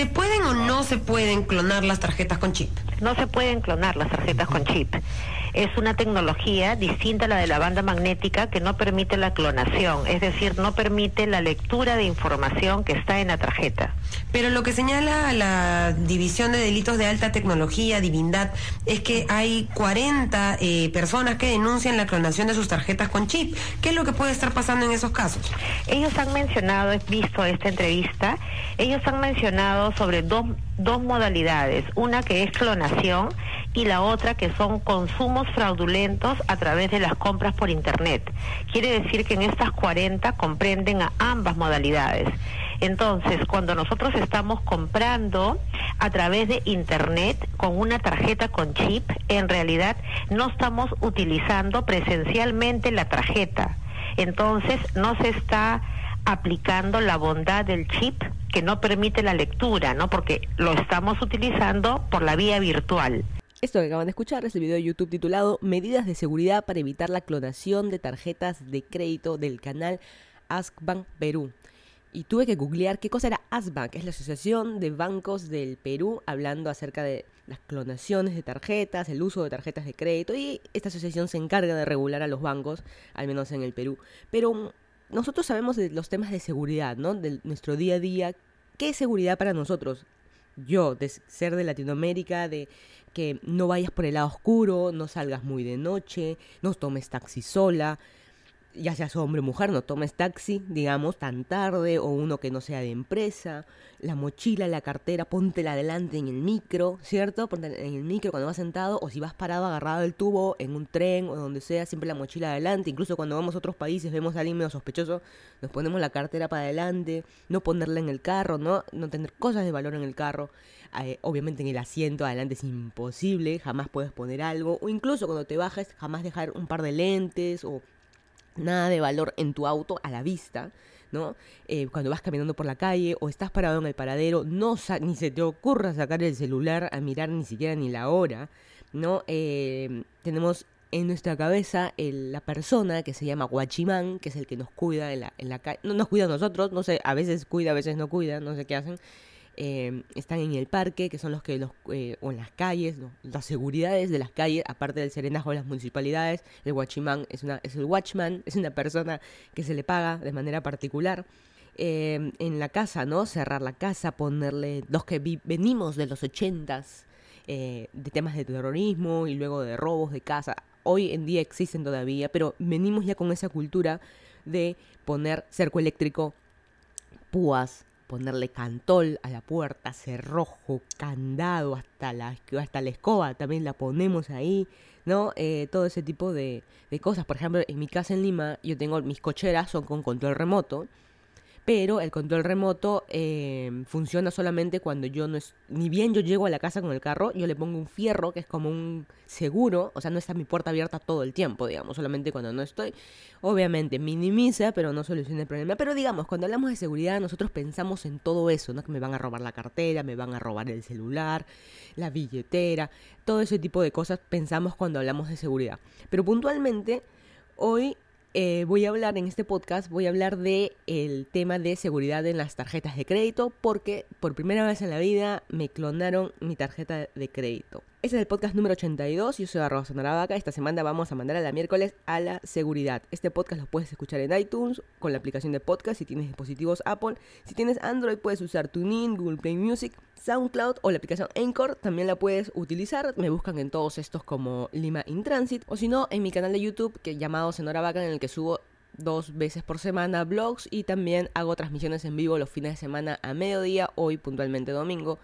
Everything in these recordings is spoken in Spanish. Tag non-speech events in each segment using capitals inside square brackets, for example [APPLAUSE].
¿Se pueden o no se pueden clonar las tarjetas con chip? No se pueden clonar las tarjetas con chip es una tecnología distinta a la de la banda magnética que no permite la clonación, es decir, no permite la lectura de información que está en la tarjeta. Pero lo que señala la División de Delitos de Alta Tecnología, Divindad, es que hay 40 eh, personas que denuncian la clonación de sus tarjetas con chip. ¿Qué es lo que puede estar pasando en esos casos? Ellos han mencionado, he visto esta entrevista, ellos han mencionado sobre dos, dos modalidades, una que es clonación y la otra que son consumos fraudulentos a través de las compras por Internet. Quiere decir que en estas 40 comprenden a ambas modalidades. Entonces, cuando nosotros estamos comprando a través de Internet con una tarjeta con chip, en realidad no estamos utilizando presencialmente la tarjeta. Entonces, no se está aplicando la bondad del chip que no permite la lectura, ¿no? Porque lo estamos utilizando por la vía virtual. Esto que acaban de escuchar es el video de YouTube titulado Medidas de seguridad para evitar la clonación de tarjetas de crédito del canal Askbank Perú. Y tuve que googlear qué cosa era Askbank, es la Asociación de Bancos del Perú, hablando acerca de las clonaciones de tarjetas, el uso de tarjetas de crédito, y esta asociación se encarga de regular a los bancos, al menos en el Perú. Pero nosotros sabemos de los temas de seguridad, ¿no? De nuestro día a día. ¿Qué es seguridad para nosotros? Yo, de ser de Latinoamérica, de que no vayas por el lado oscuro, no salgas muy de noche, no tomes taxi sola, ya seas hombre o mujer, no tomes taxi, digamos, tan tarde o uno que no sea de empresa, la mochila, la cartera, póntela adelante en el micro, ¿cierto? Ponte en el micro cuando vas sentado o si vas parado agarrado del tubo en un tren o donde sea, siempre la mochila adelante, incluso cuando vamos a otros países vemos a alguien medio sospechoso, nos ponemos la cartera para adelante, no ponerla en el carro, no, no tener cosas de valor en el carro. Eh, obviamente en el asiento adelante es imposible, jamás puedes poner algo, o incluso cuando te bajes, jamás dejar un par de lentes o nada de valor en tu auto a la vista. ¿no? Eh, cuando vas caminando por la calle o estás parado en el paradero, no ni se te ocurra sacar el celular a mirar ni siquiera ni la hora, ¿no? Eh, tenemos en nuestra cabeza la persona que se llama Guachimán, que es el que nos cuida en la, en la calle, no nos cuida a nosotros, no sé, a veces cuida, a veces no cuida, no sé qué hacen, Em, están en el parque, que son los que los, eh, o en las calles, las seguridades de las calles, aparte del serenajo de las municipalidades, el watchman es, una, es el watchman, es una persona que se le paga de manera particular. Em, en la casa, ¿no? Cerrar la casa, ponerle, los que venimos de los ochentas, eh, de temas de terrorismo y luego de robos de casa, hoy en día existen todavía, pero venimos ya con esa cultura de poner cerco eléctrico, púas, ponerle cantol a la puerta, cerrojo, candado, hasta la, hasta la escoba también la ponemos ahí, ¿no? Eh, todo ese tipo de, de, cosas. Por ejemplo, en mi casa en Lima, yo tengo mis cocheras, son con control remoto pero el control remoto eh, funciona solamente cuando yo no es, ni bien yo llego a la casa con el carro, yo le pongo un fierro que es como un seguro, o sea, no está mi puerta abierta todo el tiempo, digamos, solamente cuando no estoy. Obviamente minimiza, pero no soluciona el problema. Pero digamos, cuando hablamos de seguridad, nosotros pensamos en todo eso, ¿no? Que me van a robar la cartera, me van a robar el celular, la billetera, todo ese tipo de cosas pensamos cuando hablamos de seguridad. Pero puntualmente, hoy eh, voy a hablar en este podcast, voy a hablar de el tema de seguridad en las tarjetas de crédito porque por primera vez en la vida me clonaron mi tarjeta de crédito. Este es el podcast número 82, yo soy arroba Vaca. Esta semana vamos a mandar a la miércoles a la seguridad. Este podcast lo puedes escuchar en iTunes con la aplicación de podcast si tienes dispositivos Apple. Si tienes Android puedes usar TuneIn, Google Play Music, SoundCloud o la aplicación Anchor. También la puedes utilizar. Me buscan en todos estos como Lima in Transit. O si no, en mi canal de YouTube que llamado Vaca en el que subo dos veces por semana blogs y también hago transmisiones en vivo los fines de semana a mediodía, hoy puntualmente domingo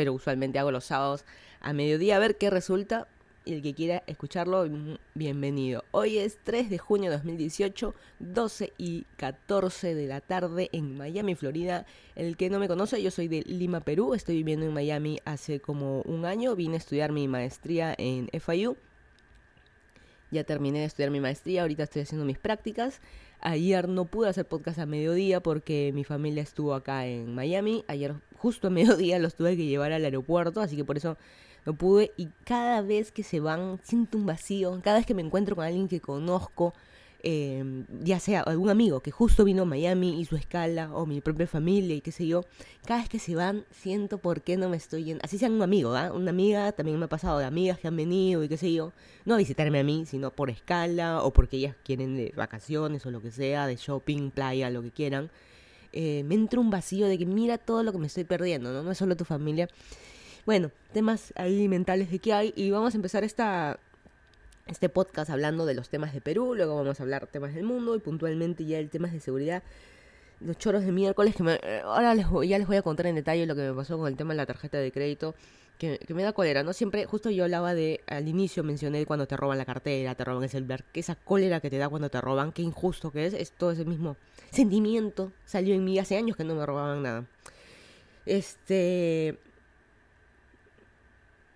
pero usualmente hago los sábados a mediodía a ver qué resulta. Y el que quiera escucharlo, mm, bienvenido. Hoy es 3 de junio de 2018, 12 y 14 de la tarde en Miami, Florida. El que no me conoce, yo soy de Lima, Perú. Estoy viviendo en Miami hace como un año. Vine a estudiar mi maestría en FIU. Ya terminé de estudiar mi maestría, ahorita estoy haciendo mis prácticas. Ayer no pude hacer podcast a mediodía porque mi familia estuvo acá en Miami. Ayer justo a [LAUGHS] mediodía los tuve que llevar al aeropuerto, así que por eso no pude. Y cada vez que se van siento un vacío. Cada vez que me encuentro con alguien que conozco, eh, ya sea algún amigo que justo vino a Miami y su escala, o mi propia familia y qué sé yo, cada vez que se van siento por qué no me estoy yendo. Así sea un amigo, ¿ah? Una amiga también me ha pasado de amigas que han venido y qué sé yo, no a visitarme a mí, sino por escala o porque ellas quieren de vacaciones o lo que sea, de shopping, playa, lo que quieran. Eh, me entra un vacío de que mira todo lo que me estoy perdiendo, ¿no? No es solo tu familia. Bueno, temas alimentales de que hay y vamos a empezar esta este podcast hablando de los temas de Perú, luego vamos a hablar temas del mundo y puntualmente ya el tema de seguridad. Los choros de miércoles, que eh, ahora les ya les voy a contar en detalle lo que me pasó con el tema de la tarjeta de crédito, que, me da cólera, ¿no? Siempre, justo yo hablaba de, al inicio mencioné cuando te roban la cartera, te roban el celular, que esa cólera que te da cuando te roban, qué injusto que es, es todo ese mismo sentimiento, salió en mí hace años que no me robaban nada. Este,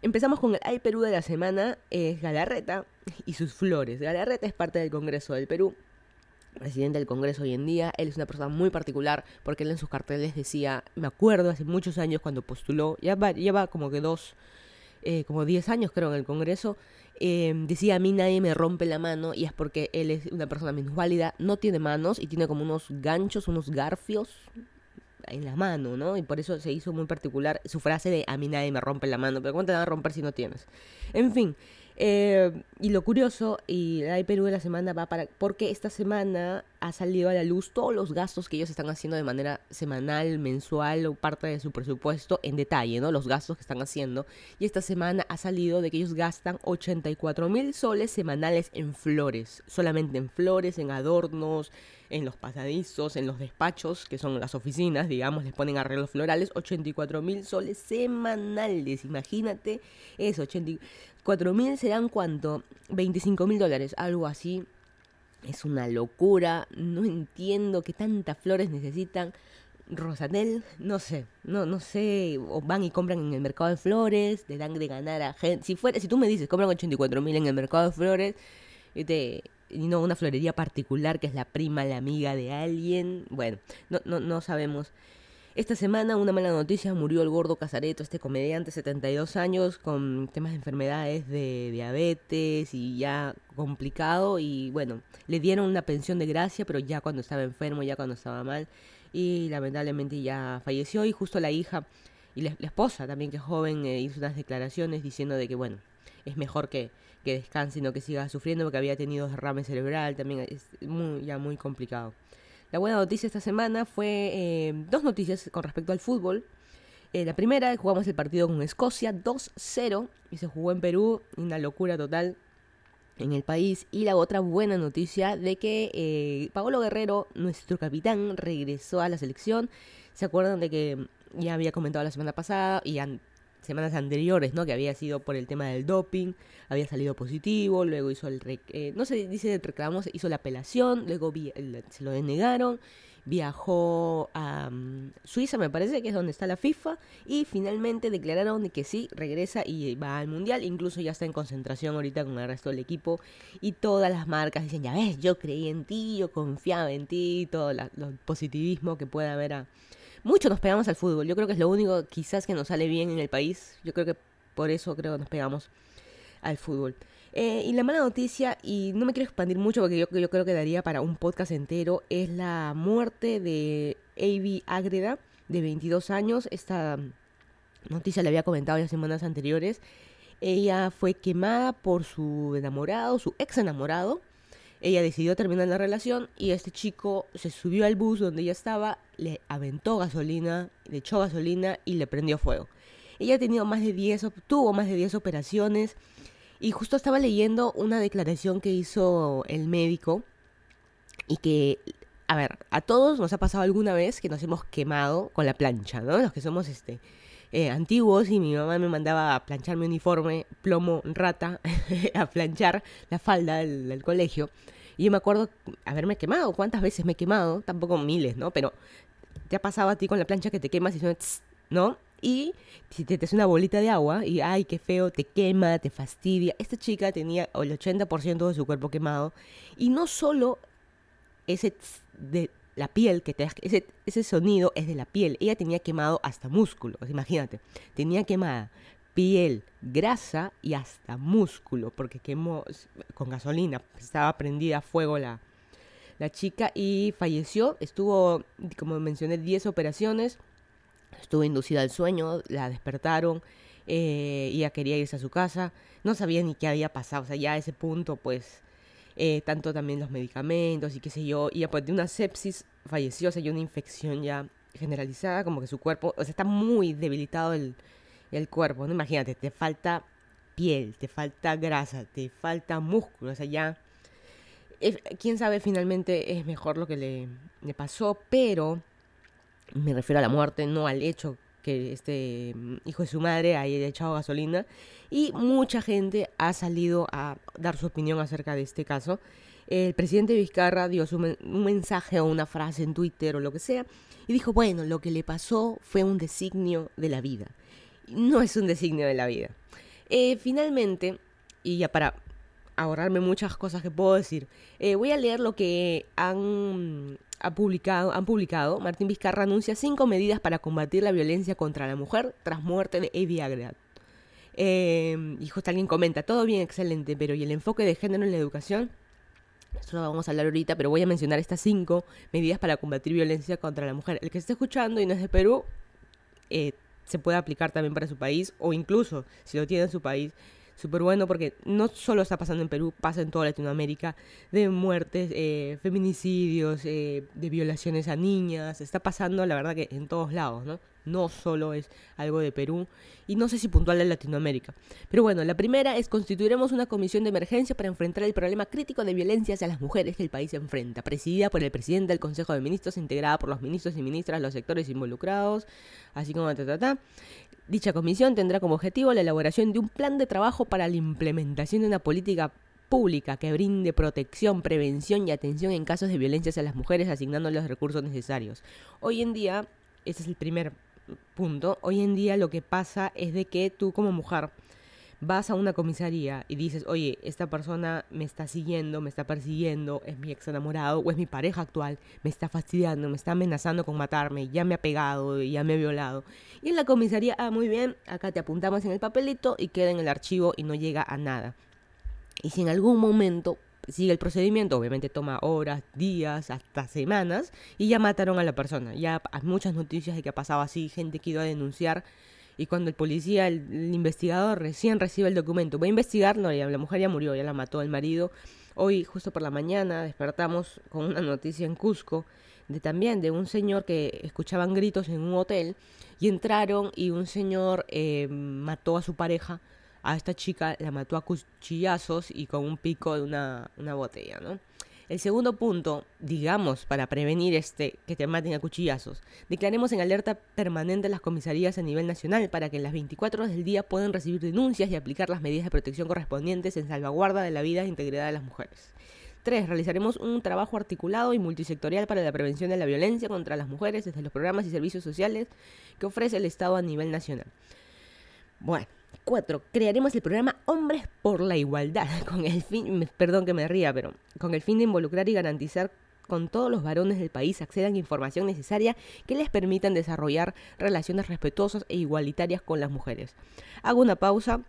Empezamos con el Ay Perú de la semana, es Galarreta y sus flores. Galarreta es parte del Congreso del Perú, presidente del Congreso hoy en día. Él es una persona muy particular porque él en sus carteles decía, me acuerdo hace muchos años cuando postuló, ya va, lleva como que dos, eh, como diez años creo en el Congreso, eh, decía a mí nadie me rompe la mano y es porque él es una persona minusválida, no tiene manos y tiene como unos ganchos, unos garfios, en la mano, ¿no? Y por eso se hizo muy particular su frase de a mí nadie me rompe la mano, pero ¿cómo te van a romper si no tienes? En fin, eh, y lo curioso, y la Perú de la semana va para. Porque esta semana ha salido a la luz todos los gastos que ellos están haciendo de manera semanal, mensual o parte de su presupuesto en detalle, ¿no? Los gastos que están haciendo. Y esta semana ha salido de que ellos gastan 84 mil soles semanales en flores. Solamente en flores, en adornos, en los pasadizos, en los despachos, que son las oficinas, digamos, les ponen arreglos florales. 84 mil soles semanales, imagínate eso. 80... 4.000 serán cuánto? 25.000 dólares, algo así. Es una locura, no entiendo qué tantas flores necesitan. Rosanel, no sé, no, no sé, o van y compran en el mercado de flores, le dan de ganar a gente. Si fuera, si tú me dices, compran 84 mil en el mercado de flores, y te, y no una florería particular que es la prima, la amiga de alguien, bueno, no, no, no sabemos esta semana una mala noticia, murió el gordo Casareto, este comediante, 72 años, con temas de enfermedades de diabetes y ya complicado. Y bueno, le dieron una pensión de gracia, pero ya cuando estaba enfermo, ya cuando estaba mal. Y lamentablemente ya falleció y justo la hija y la, esposa también, que es joven, eh, hizo unas declaraciones diciendo de que bueno, es mejor que, que descanse, no que siga sufriendo porque había tenido derrame cerebral, también es muy, ya muy complicado. La buena noticia esta semana fue eh, dos noticias con respecto al fútbol. Eh, la primera, jugamos el partido con Escocia 2-0 y se jugó en Perú, una locura total en el país. Y la otra buena noticia de que eh, Paolo Guerrero, nuestro capitán, regresó a la selección. ¿Se acuerdan de que ya había comentado la semana pasada y semanas anteriores, ¿no? Que había sido por el tema del doping, había salido positivo, luego hizo el, eh, no se dice el reclamo, hizo la apelación, luego se lo denegaron, viajó a mm, Suiza, me parece que es donde está la FIFA, y finalmente declararon que sí, regresa y va al Mundial, incluso ya está en concentración ahorita con el resto del equipo, y todas las marcas dicen, ya ves, yo creí en ti, yo confiaba en ti, todo el positivismo que pueda haber a mucho nos pegamos al fútbol. Yo creo que es lo único quizás que nos sale bien en el país. Yo creo que por eso creo que nos pegamos al fútbol. Eh, y la mala noticia, y no me quiero expandir mucho porque yo, creo que daría para un podcast entero, es la muerte de Avi Agreda, de 22 años. Esta noticia la había comentado ya semanas anteriores. Ella fue quemada por su enamorado, su ex enamorado. Ella decidió terminar la relación y este chico se subió al bus donde ella estaba, le aventó gasolina, le echó gasolina y le prendió fuego. Ella ha tenido más de 10, tuvo más de 10 operaciones y justo estaba leyendo una declaración que hizo el médico y que, a ver, a todos nos ha pasado alguna vez que nos hemos quemado con la plancha, ¿no? Los que somos este eh, antiguos y mi mamá me mandaba a planchar mi uniforme, plomo, rata, [LAUGHS] a planchar la falda del colegio. Y yo me acuerdo haberme quemado. ¿Cuántas veces me he quemado? Tampoco miles, ¿no? Pero te ha pasado a ti con la plancha que te quemas y suena, ¿no? Y si te, te hace una bolita de agua y, ay, qué feo, te quema, te fastidia. Esta chica tenía el 80% de su cuerpo quemado. Y no solo ese de la piel, que te, ese, ese sonido es de la piel. Ella tenía quemado hasta músculo, imagínate. Tenía quemada piel, grasa y hasta músculo, porque quemó con gasolina, estaba prendida a fuego la, la chica y falleció. Estuvo, como mencioné, 10 operaciones. Estuvo inducida al sueño, la despertaron eh, ella quería irse a su casa. No sabía ni qué había pasado. O sea, ya a ese punto, pues, eh, tanto también los medicamentos y qué sé yo. Y aparte de una sepsis falleció, o sea, una infección ya generalizada, como que su cuerpo, o sea, está muy debilitado el, el cuerpo, ¿no? Imagínate, te falta piel, te falta grasa, te falta músculo, o sea, ya... quién sabe finalmente es mejor lo que le, le pasó, pero me refiero a la muerte, no al hecho que este hijo de su madre haya echado gasolina y mucha gente ha salido a dar su opinión acerca de este caso. El presidente Vizcarra dio un mensaje o una frase en Twitter o lo que sea y dijo, bueno, lo que le pasó fue un designio de la vida. No es un designio de la vida. Eh, finalmente, y ya para ahorrarme muchas cosas que puedo decir, eh, voy a leer lo que han ha publicado, han publicado, Martín Vizcarra anuncia cinco medidas para combatir la violencia contra la mujer tras muerte de Eddie Agregat. Eh, y justo alguien comenta, todo bien, excelente, pero ¿y el enfoque de género en la educación? Eso lo vamos a hablar ahorita, pero voy a mencionar estas cinco medidas para combatir violencia contra la mujer. El que esté escuchando y no es de Perú, eh, se puede aplicar también para su país, o incluso, si lo tiene en su país, súper bueno porque no solo está pasando en Perú, pasa en toda Latinoamérica, de muertes, eh, feminicidios, eh, de violaciones a niñas, está pasando la verdad que en todos lados, ¿no? No solo es algo de Perú y no sé si puntual de Latinoamérica. Pero bueno, la primera es constituiremos una comisión de emergencia para enfrentar el problema crítico de violencia hacia las mujeres que el país enfrenta, presidida por el presidente del Consejo de Ministros, integrada por los ministros y ministras, los sectores involucrados, así como ta, ta, ta. Dicha comisión tendrá como objetivo la elaboración de un plan de trabajo para la implementación de una política pública que brinde protección, prevención y atención en casos de violencia hacia las mujeres, asignando los recursos necesarios. Hoy en día, ese es el primer punto, hoy en día lo que pasa es de que tú como mujer vas a una comisaría y dices, oye, esta persona me está siguiendo, me está persiguiendo, es mi ex enamorado o es mi pareja actual, me está fastidiando, me está amenazando con matarme, ya me ha pegado, ya me ha violado. Y en la comisaría, ah, muy bien, acá te apuntamos en el papelito y queda en el archivo y no llega a nada. Y si en algún momento sigue el procedimiento, obviamente toma horas, días, hasta semanas, y ya mataron a la persona. Ya hay muchas noticias de que ha pasado así, gente que iba a denunciar y cuando el policía, el, investigador recién recibe el documento, va a investigar, no, ya, la mujer ya murió, ya la mató el marido. Hoy, justo por la mañana, despertamos con una noticia en Cusco de también de un señor que escuchaban gritos en un hotel y entraron y un señor eh, mató a su pareja, a esta chica la mató a cuchillazos y con un pico de una, una botella, ¿no? El segundo punto, digamos, para prevenir este que te maten a cuchillazos, declaremos en alerta permanente las comisarías a nivel nacional para que en las 24 horas del día puedan recibir denuncias y aplicar las medidas de protección correspondientes en salvaguarda de la vida e integridad de las mujeres. 3. Realizaremos un trabajo articulado y multisectorial para la prevención de la violencia contra las mujeres desde los programas y servicios sociales que ofrece el Estado a nivel nacional. Bueno, Cuatro, crearemos el programa Hombres por la Igualdad, [LAUGHS] con el fin, perdón que me ría, pero con el fin de involucrar y garantizar con todos los varones del país accedan a información necesaria que les permitan desarrollar relaciones respetuosas e igualitarias con las mujeres. Hago una pausa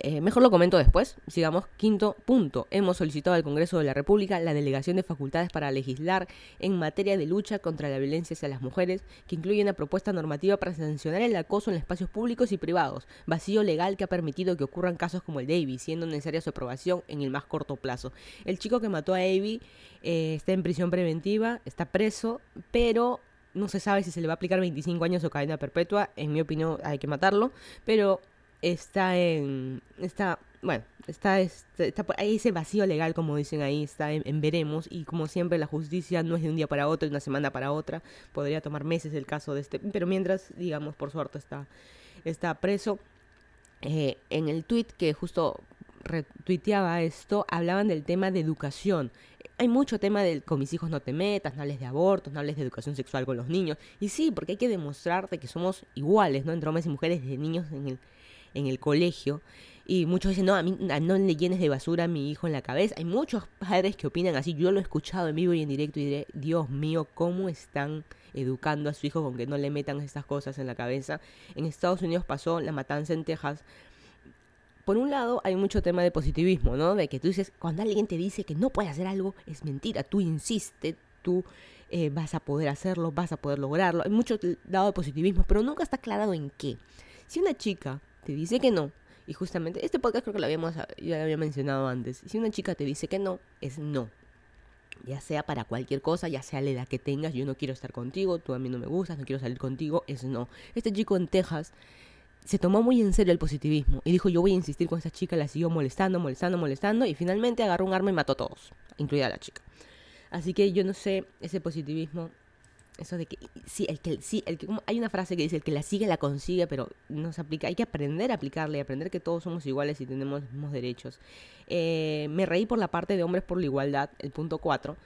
eh, mejor lo comento después. Sigamos. Quinto punto. Hemos solicitado al Congreso de la República la delegación de facultades para legislar en materia de lucha contra la violencia hacia las mujeres, que incluye una propuesta normativa para sancionar el acoso en espacios públicos y privados, vacío legal que ha permitido que ocurran casos como el de Avi, siendo necesaria su aprobación en el más corto plazo. El chico que mató a Avi eh, está en prisión preventiva, está preso, pero no se sabe si se le va a aplicar 25 años o cadena perpetua. En mi opinión, hay que matarlo, pero está en, está, bueno, está, está, está ahí ese vacío legal, como dicen ahí, está en, veremos, y como siempre la justicia no es de un día para otro, de una semana para otra, podría tomar meses el caso de este, pero mientras, digamos, por suerte está, está preso. Eh, en el tweet que justo retuiteaba esto, hablaban del tema de educación. Hay mucho tema del con mis hijos no te metas, no hables de abortos, no hables de educación sexual con los niños. Y sí, porque hay que demostrar que somos iguales, ¿no? Entre hombres y mujeres, de niños en el, en el colegio. Y muchos dicen, no, a mí no le llenes de basura a mi hijo en la cabeza. Hay muchos padres que opinan así. Yo lo he escuchado en vivo y en directo y diré, Dios mío, ¿cómo están educando a su hijo con que no le metan estas cosas en la cabeza? En Estados Unidos pasó la matanza en Texas por un lado hay mucho tema de positivismo, ¿no? De que tú dices, cuando alguien te dice que no puede hacer algo, es mentira, tú insistes, tú eh, vas a poder hacerlo, vas a poder lograrlo. Hay mucho lado de positivismo, pero nunca está aclarado en qué. Si una chica te dice que no, y justamente este podcast creo que lo habíamos, había mencionado antes, si una chica te dice que no, es no. Ya sea para cualquier cosa, ya sea la edad que tengas, yo no quiero estar contigo, tú a mí no me gustas, no quiero salir contigo, es no. Este chico en Texas se tomó muy en serio el positivismo y dijo yo voy a insistir con esta chica, la siguió molestando, molestando, molestando y finalmente agarró un arma y mató a todos, incluida a la chica. Así que yo no sé ese positivismo, eso de que sí, el que sí, el que hay una frase que dice el que la sigue la consigue, pero no se aplica, hay que aprender a aplicarle, aprender que todos somos iguales y tenemos los mismos derechos. Eh, me reí por la parte de hombres por la igualdad, el punto 4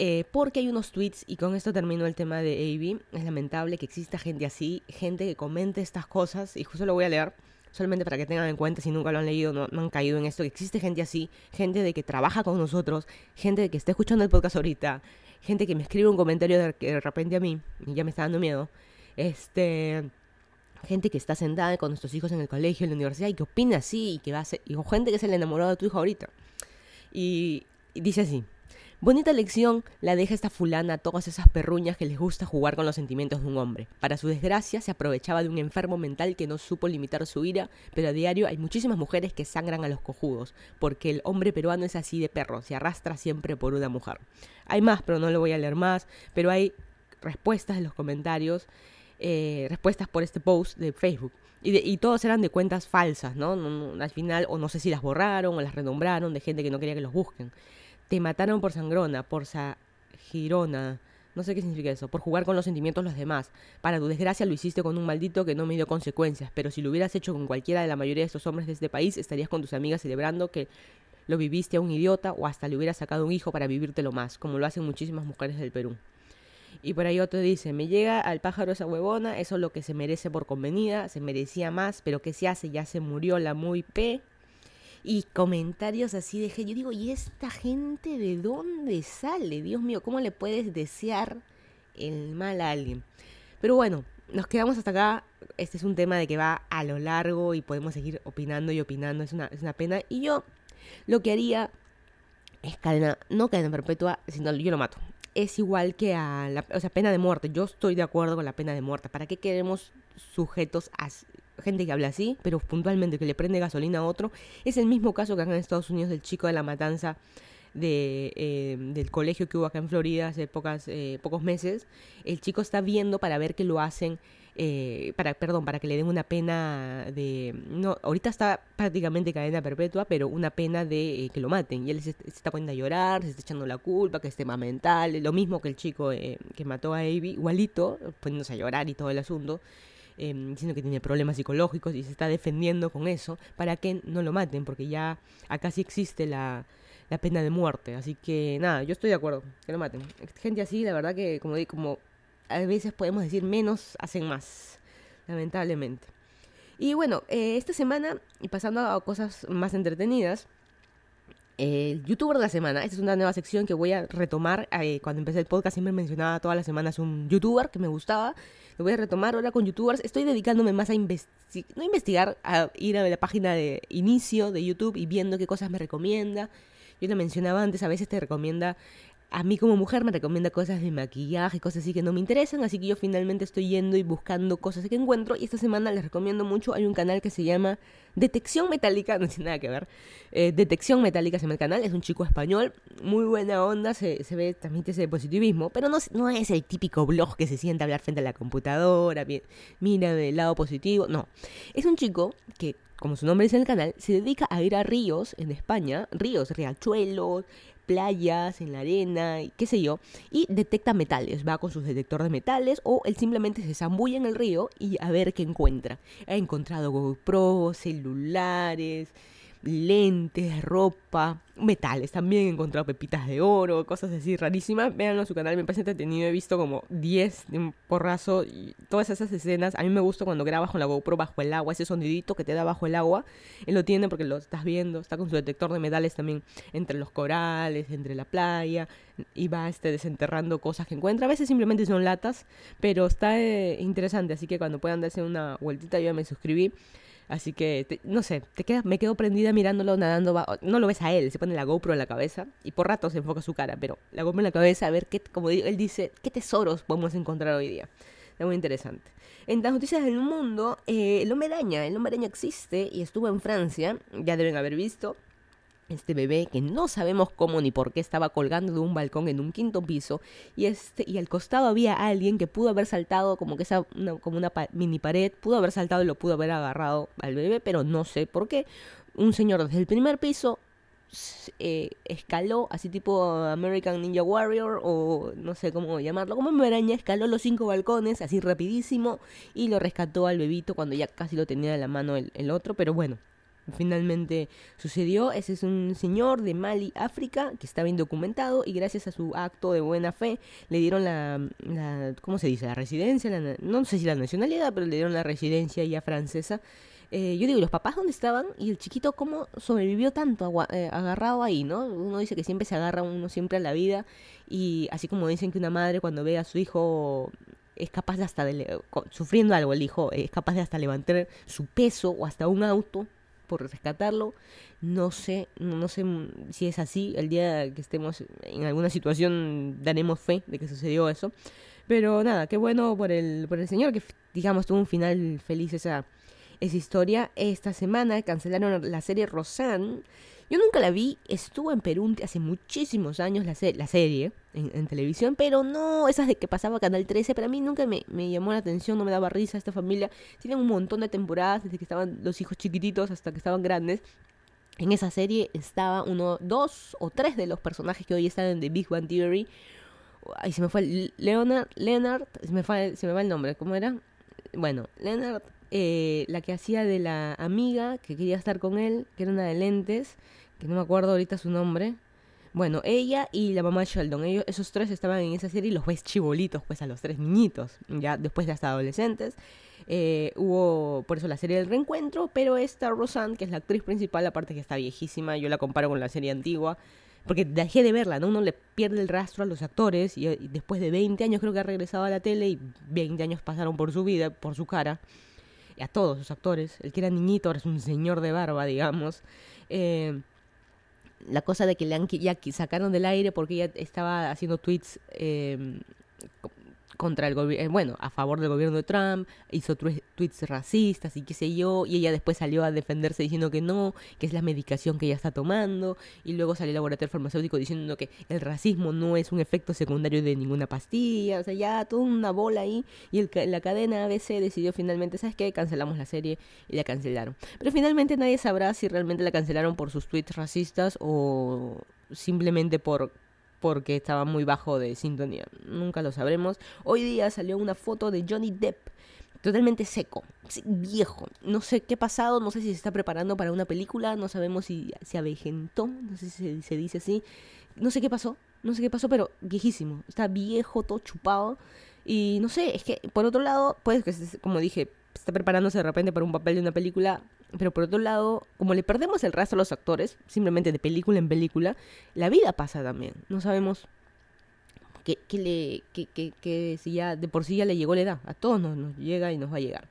eh, porque hay unos tweets, y con esto termino el tema de AB, es lamentable que exista gente así, gente que comente estas cosas, y justo lo voy a leer, solamente para que tengan en cuenta, si nunca lo han leído, no, han caído en esto, que existe gente así, gente de que trabaja con nosotros, gente de que está escuchando el podcast ahorita, gente que me escribe un comentario de, de repente a mí, ya me está dando miedo, este gente que está sentada con nuestros hijos en el colegio, en la universidad, y que opina así, y que va a ser, y gente que es el enamorado de tu hijo ahorita. y dice así, Bonita lección la deja esta fulana a todas esas perruñas que les gusta jugar con los sentimientos de un hombre. Para su desgracia, se aprovechaba de un enfermo mental que no supo limitar su ira, pero a diario hay muchísimas mujeres que sangran a los cojudos, porque el hombre peruano es así de perro, se arrastra siempre por una mujer. Hay más, pero no lo voy a leer más, pero hay respuestas en los comentarios, eh, respuestas por este post de Facebook. Y, todos eran de cuentas falsas, ¿no? Al final, o no sé si las borraron o las renombraron, de gente que no quería que los busquen. Te mataron por sangrona, por girona, no sé qué significa eso, por jugar con los sentimientos de los demás. Para tu desgracia lo hiciste con un maldito que no me dio consecuencias, pero si lo hubieras hecho con cualquiera de la mayoría de estos hombres de este país, estarías con tus amigas celebrando que lo viviste a un idiota o hasta le hubieras sacado un hijo para vivírtelo más, como lo hacen muchísimas mujeres del Perú. Y por ahí otro dice, me llega al pájaro esa huevona, eso es lo que se merece por convenida, se merecía más, pero ¿qué se hace? Ya se murió la muy P y comentarios así de yo digo, ¿y esta gente de dónde sale? Dios mío, ¿cómo le puedes desear el mal a alguien? Pero bueno, nos quedamos hasta acá. Este es un tema de que va a lo largo y podemos seguir opinando y opinando. Es una, es una pena. Y yo lo que haría es cadena, no cadena perpetua, sino yo lo mato. Es igual que a la o sea, pena de muerte. Yo estoy de acuerdo con la pena de muerte. ¿Para qué queremos sujetos así? Gente que habla así, pero puntualmente que le prende gasolina a otro. Es el mismo caso que acá en Estados Unidos del chico de la matanza de, eh, del colegio que hubo acá en Florida hace pocas, eh, pocos meses. El chico está viendo para ver que lo hacen, eh, para, perdón, para que le den una pena de, no, ahorita está prácticamente cadena perpetua, pero una pena de que lo maten. Y él se, está poniendo a llorar, se está echando la culpa, que es tema mental, lo mismo que el chico que mató a Avi, igualito, poniéndose a llorar y todo el asunto eh, diciendo que tiene problemas psicológicos y se está defendiendo con eso para que no lo maten, porque ya acá sí existe la, la pena de muerte. Así que nada, yo estoy de acuerdo, que lo maten. Gente así, la verdad que como, como a veces podemos decir menos, hacen más, lamentablemente. Y bueno, eh, esta semana, y pasando a cosas más entretenidas, el youtuber de la semana. Esta es una nueva sección que voy a retomar. Eh, cuando empecé el podcast siempre mencionaba todas las semanas un youtuber que me gustaba. Lo voy a retomar ahora con youtubers. Estoy dedicándome más a investigar, no investigar, a ir a la página de inicio de YouTube y viendo qué cosas me recomienda. Yo te mencionaba antes, a veces te recomienda a mí como mujer me recomienda cosas de maquillaje, cosas así que no me interesan, así que yo finalmente estoy yendo y buscando cosas que encuentro. Y esta semana les recomiendo mucho, hay un canal que se llama Detección Metálica, [LAUGHS] no tiene nada que ver, eh, Detección Metálica se llama el canal, es un chico español, muy buena onda, se, se ve, transmite ese positivismo, pero no, no es el típico blog que se siente a hablar frente a la computadora, mira del lado positivo, no, es un chico que como su nombre dice en el canal, se dedica a ir a ríos en España, ríos, riachuelos, playas, en la arena, qué sé yo, y detecta metales, va con su detector de metales o él simplemente se zambulla en el río y a ver qué encuentra. Ha encontrado GoPro, celulares, lentes, ropa, metales. También he encontrado pepitas de oro, cosas así rarísimas. Véanlo en su canal, me parece entretenido. He visto como 10 de porrazo todas esas escenas. A mí me gusta cuando grabas con la GoPro bajo el agua, ese sonidito que te da bajo el agua. Él lo tiene porque lo estás viendo. Está con su detector de metales también entre los corales, entre la playa. Y va este, desenterrando cosas que encuentra. A veces simplemente son latas, pero está eh, interesante. Así que cuando puedan darse una vueltita, yo ya me suscribí Así que, te- no sé, te quedas, me quedo prendida mirándolo nadando. va- no lo ves a él, se pone la GoPro en la cabeza y por rato se enfoca su cara, pero la GoPro en la cabeza a ver qué, como él dice, qué tesoros podemos encontrar hoy día. Es muy interesante. En las noticias del mundo, eh, el hombre araña, el hombre araña existe y estuvo en Francia, ya deben haber visto. Este bebé que no sabemos cómo ni por qué estaba colgando de un balcón en un quinto piso y este y al costado había alguien que pudo haber saltado como que esa una- como una mini pared, pudo haber saltado y lo pudo haber agarrado al bebé, pero no sé por qué. Un señor desde el primer piso eh, escaló así tipo American Ninja Warrior o no sé cómo llamarlo, como en araña, escaló los cinco balcones así rapidísimo y lo rescató al bebito cuando ya casi lo tenía en la mano el otro, pero bueno, finalmente sucedió. Ese es un señor de Mali, África, que estaba indocumentado y gracias a su acto de buena fe le dieron la, ¿cómo se dice? La residencia, la no sé si la nacionalidad, pero le dieron la residencia ya francesa. Eh, yo digo, ¿y los papás dónde estaban? Y el chiquito, ¿cómo sobrevivió tanto eh, agarrado ahí, no? Uno dice que siempre se agarra uno siempre a la vida y así como dicen que una madre cuando ve a su hijo es capaz de hasta de sufriendo algo el hijo es capaz de hasta levantar su peso o hasta un auto por rescatarlo. No sé no, sé si es así. El día que estemos en alguna situación daremos fe de que sucedió eso. Pero nada qué bueno por el por el señor que digamos tuvo un final feliz esa esa historia. Esta semana cancelaron la serie Roseanne. Yo nunca la vi, estuvo en Perú hace muchísimos años la, la serie en, televisión, pero no esas de que pasaba Canal 13, pero a mí nunca me, me llamó la atención, no me daba risa esta familia. Tienen un montón de temporadas, desde que estaban los hijos chiquititos hasta que estaban grandes. En esa serie estaba uno, dos o tres de los personajes que hoy están en The Big Bang Theory. Ay, se me fue Leonard, Leonard, se me, fue, se me va el nombre, ¿cómo era? Bueno, Leonard, eh, la que hacía de la amiga que quería estar con él, que era una de lentes, que no me acuerdo ahorita su nombre. Bueno, ella y la mamá de Sheldon, ellos, esos tres estaban en esa serie y los ves chibolitos, pues a los tres niñitos, ya después de hasta adolescentes. Eh, hubo por eso la serie del reencuentro, pero esta Roseanne, que es la actriz principal, aparte que está viejísima, yo la comparo con la serie antigua, porque dejé de verla, ¿no? Uno le pierde el rastro a los actores y, y después de 20 años creo que ha regresado a la tele y 20 años pasaron por su vida, por su cara, y a todos los actores. El que era niñito ahora es un señor de barba, digamos. Eh, la cosa de que le han, qui- ya qui- sacaron del aire porque ella estaba haciendo tweets eh, contra el gobierno, bueno, a favor del gobierno de Trump, hizo twe- tweets racistas y qué sé yo, y ella después salió a defenderse diciendo que no, que es la medicación que ella está tomando, y luego salió el laboratorio farmacéutico diciendo que el racismo no es un efecto secundario de ninguna pastilla, o sea, ya toda una bola ahí, y el la cadena ABC decidió finalmente, ¿sabes qué? Cancelamos la serie y la cancelaron. Pero finalmente nadie sabrá si realmente la cancelaron por sus tweets racistas o simplemente por porque estaba muy bajo de sintonía. Nunca lo sabremos. Hoy día salió una foto de Johnny Depp totalmente seco, viejo. No sé qué ha pasado, no sé si se está preparando para una película, no sabemos si se avejentó, no sé si se, dice así. No sé qué pasó, no sé qué pasó, pero viejísimo. Está viejo, todo chupado. Y no sé, es que por otro lado, pues que se- como dije, está preparándose de repente para un papel de una película, pero por otro lado, como le perdemos el rastro a los actores, simplemente de película en película, la vida pasa también. No sabemos que, que le, que, que, que si ya de por sí ya le llegó la edad. A todos nos, nos llega y nos va a llegar.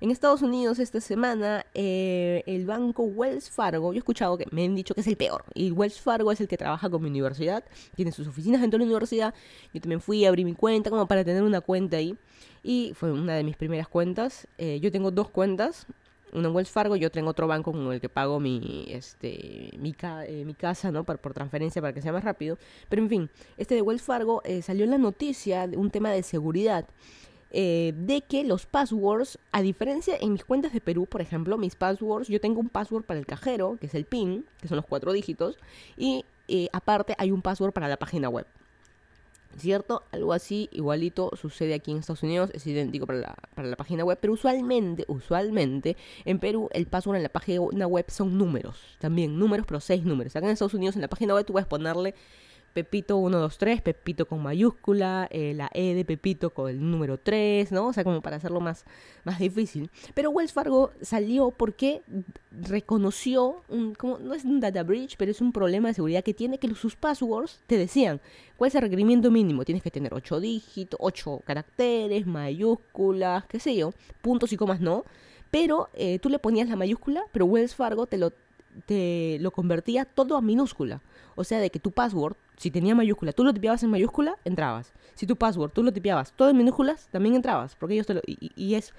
En Estados Unidos esta semana eh, el banco Wells Fargo, yo he escuchado que me han dicho que es el peor, y Wells Fargo es el que trabaja con mi universidad, tiene sus oficinas dentro de la universidad, yo también fui a abrir mi cuenta como para tener una cuenta ahí, y fue una de mis primeras cuentas, Eh, yo tengo dos cuentas, una en Wells Fargo y otra en otro banco con el que pago mi, este, mi, ca- eh, mi casa, ¿no? Por, por transferencia para que sea más rápido. Pero en fin, este de Wells Fargo eh, salió en la noticia de un tema de seguridad. Eh, de que los passwords, a diferencia en mis cuentas de Perú, por ejemplo, mis passwords, yo tengo un password para el cajero, que es el PIN, que son los cuatro dígitos, y eh, aparte hay un password para la página web. ¿Cierto? Algo así, igualito, sucede aquí en Estados Unidos, es idéntico para la, para la página web, pero usualmente, usualmente, en Perú el password en la página web son números, también números, pero seis números. Acá en Estados Unidos en la página web tú puedes ponerle Pepito 123, Pepito con mayúscula, eh, la E de Pepito con el número 3, ¿no? O sea, como para hacerlo más, más difícil. Pero Wells Fargo salió porque reconoció, un, como, no es un data breach, pero es un problema de seguridad que tiene que sus passwords te decían cuál es el requerimiento mínimo. Tienes que tener 8 dígitos, 8 caracteres, mayúsculas, qué sé yo, puntos y comas no. pero eh, tú le ponías la mayúscula, pero Wells Fargo te lo, te lo convertía todo a minúscula. O sea, de que tu password, si tenía mayúscula, tú lo tipeabas en mayúscula, entrabas. Si tu password, tú lo tipeabas todo en minúsculas, también entrabas. Porque ellos te lo, y, y es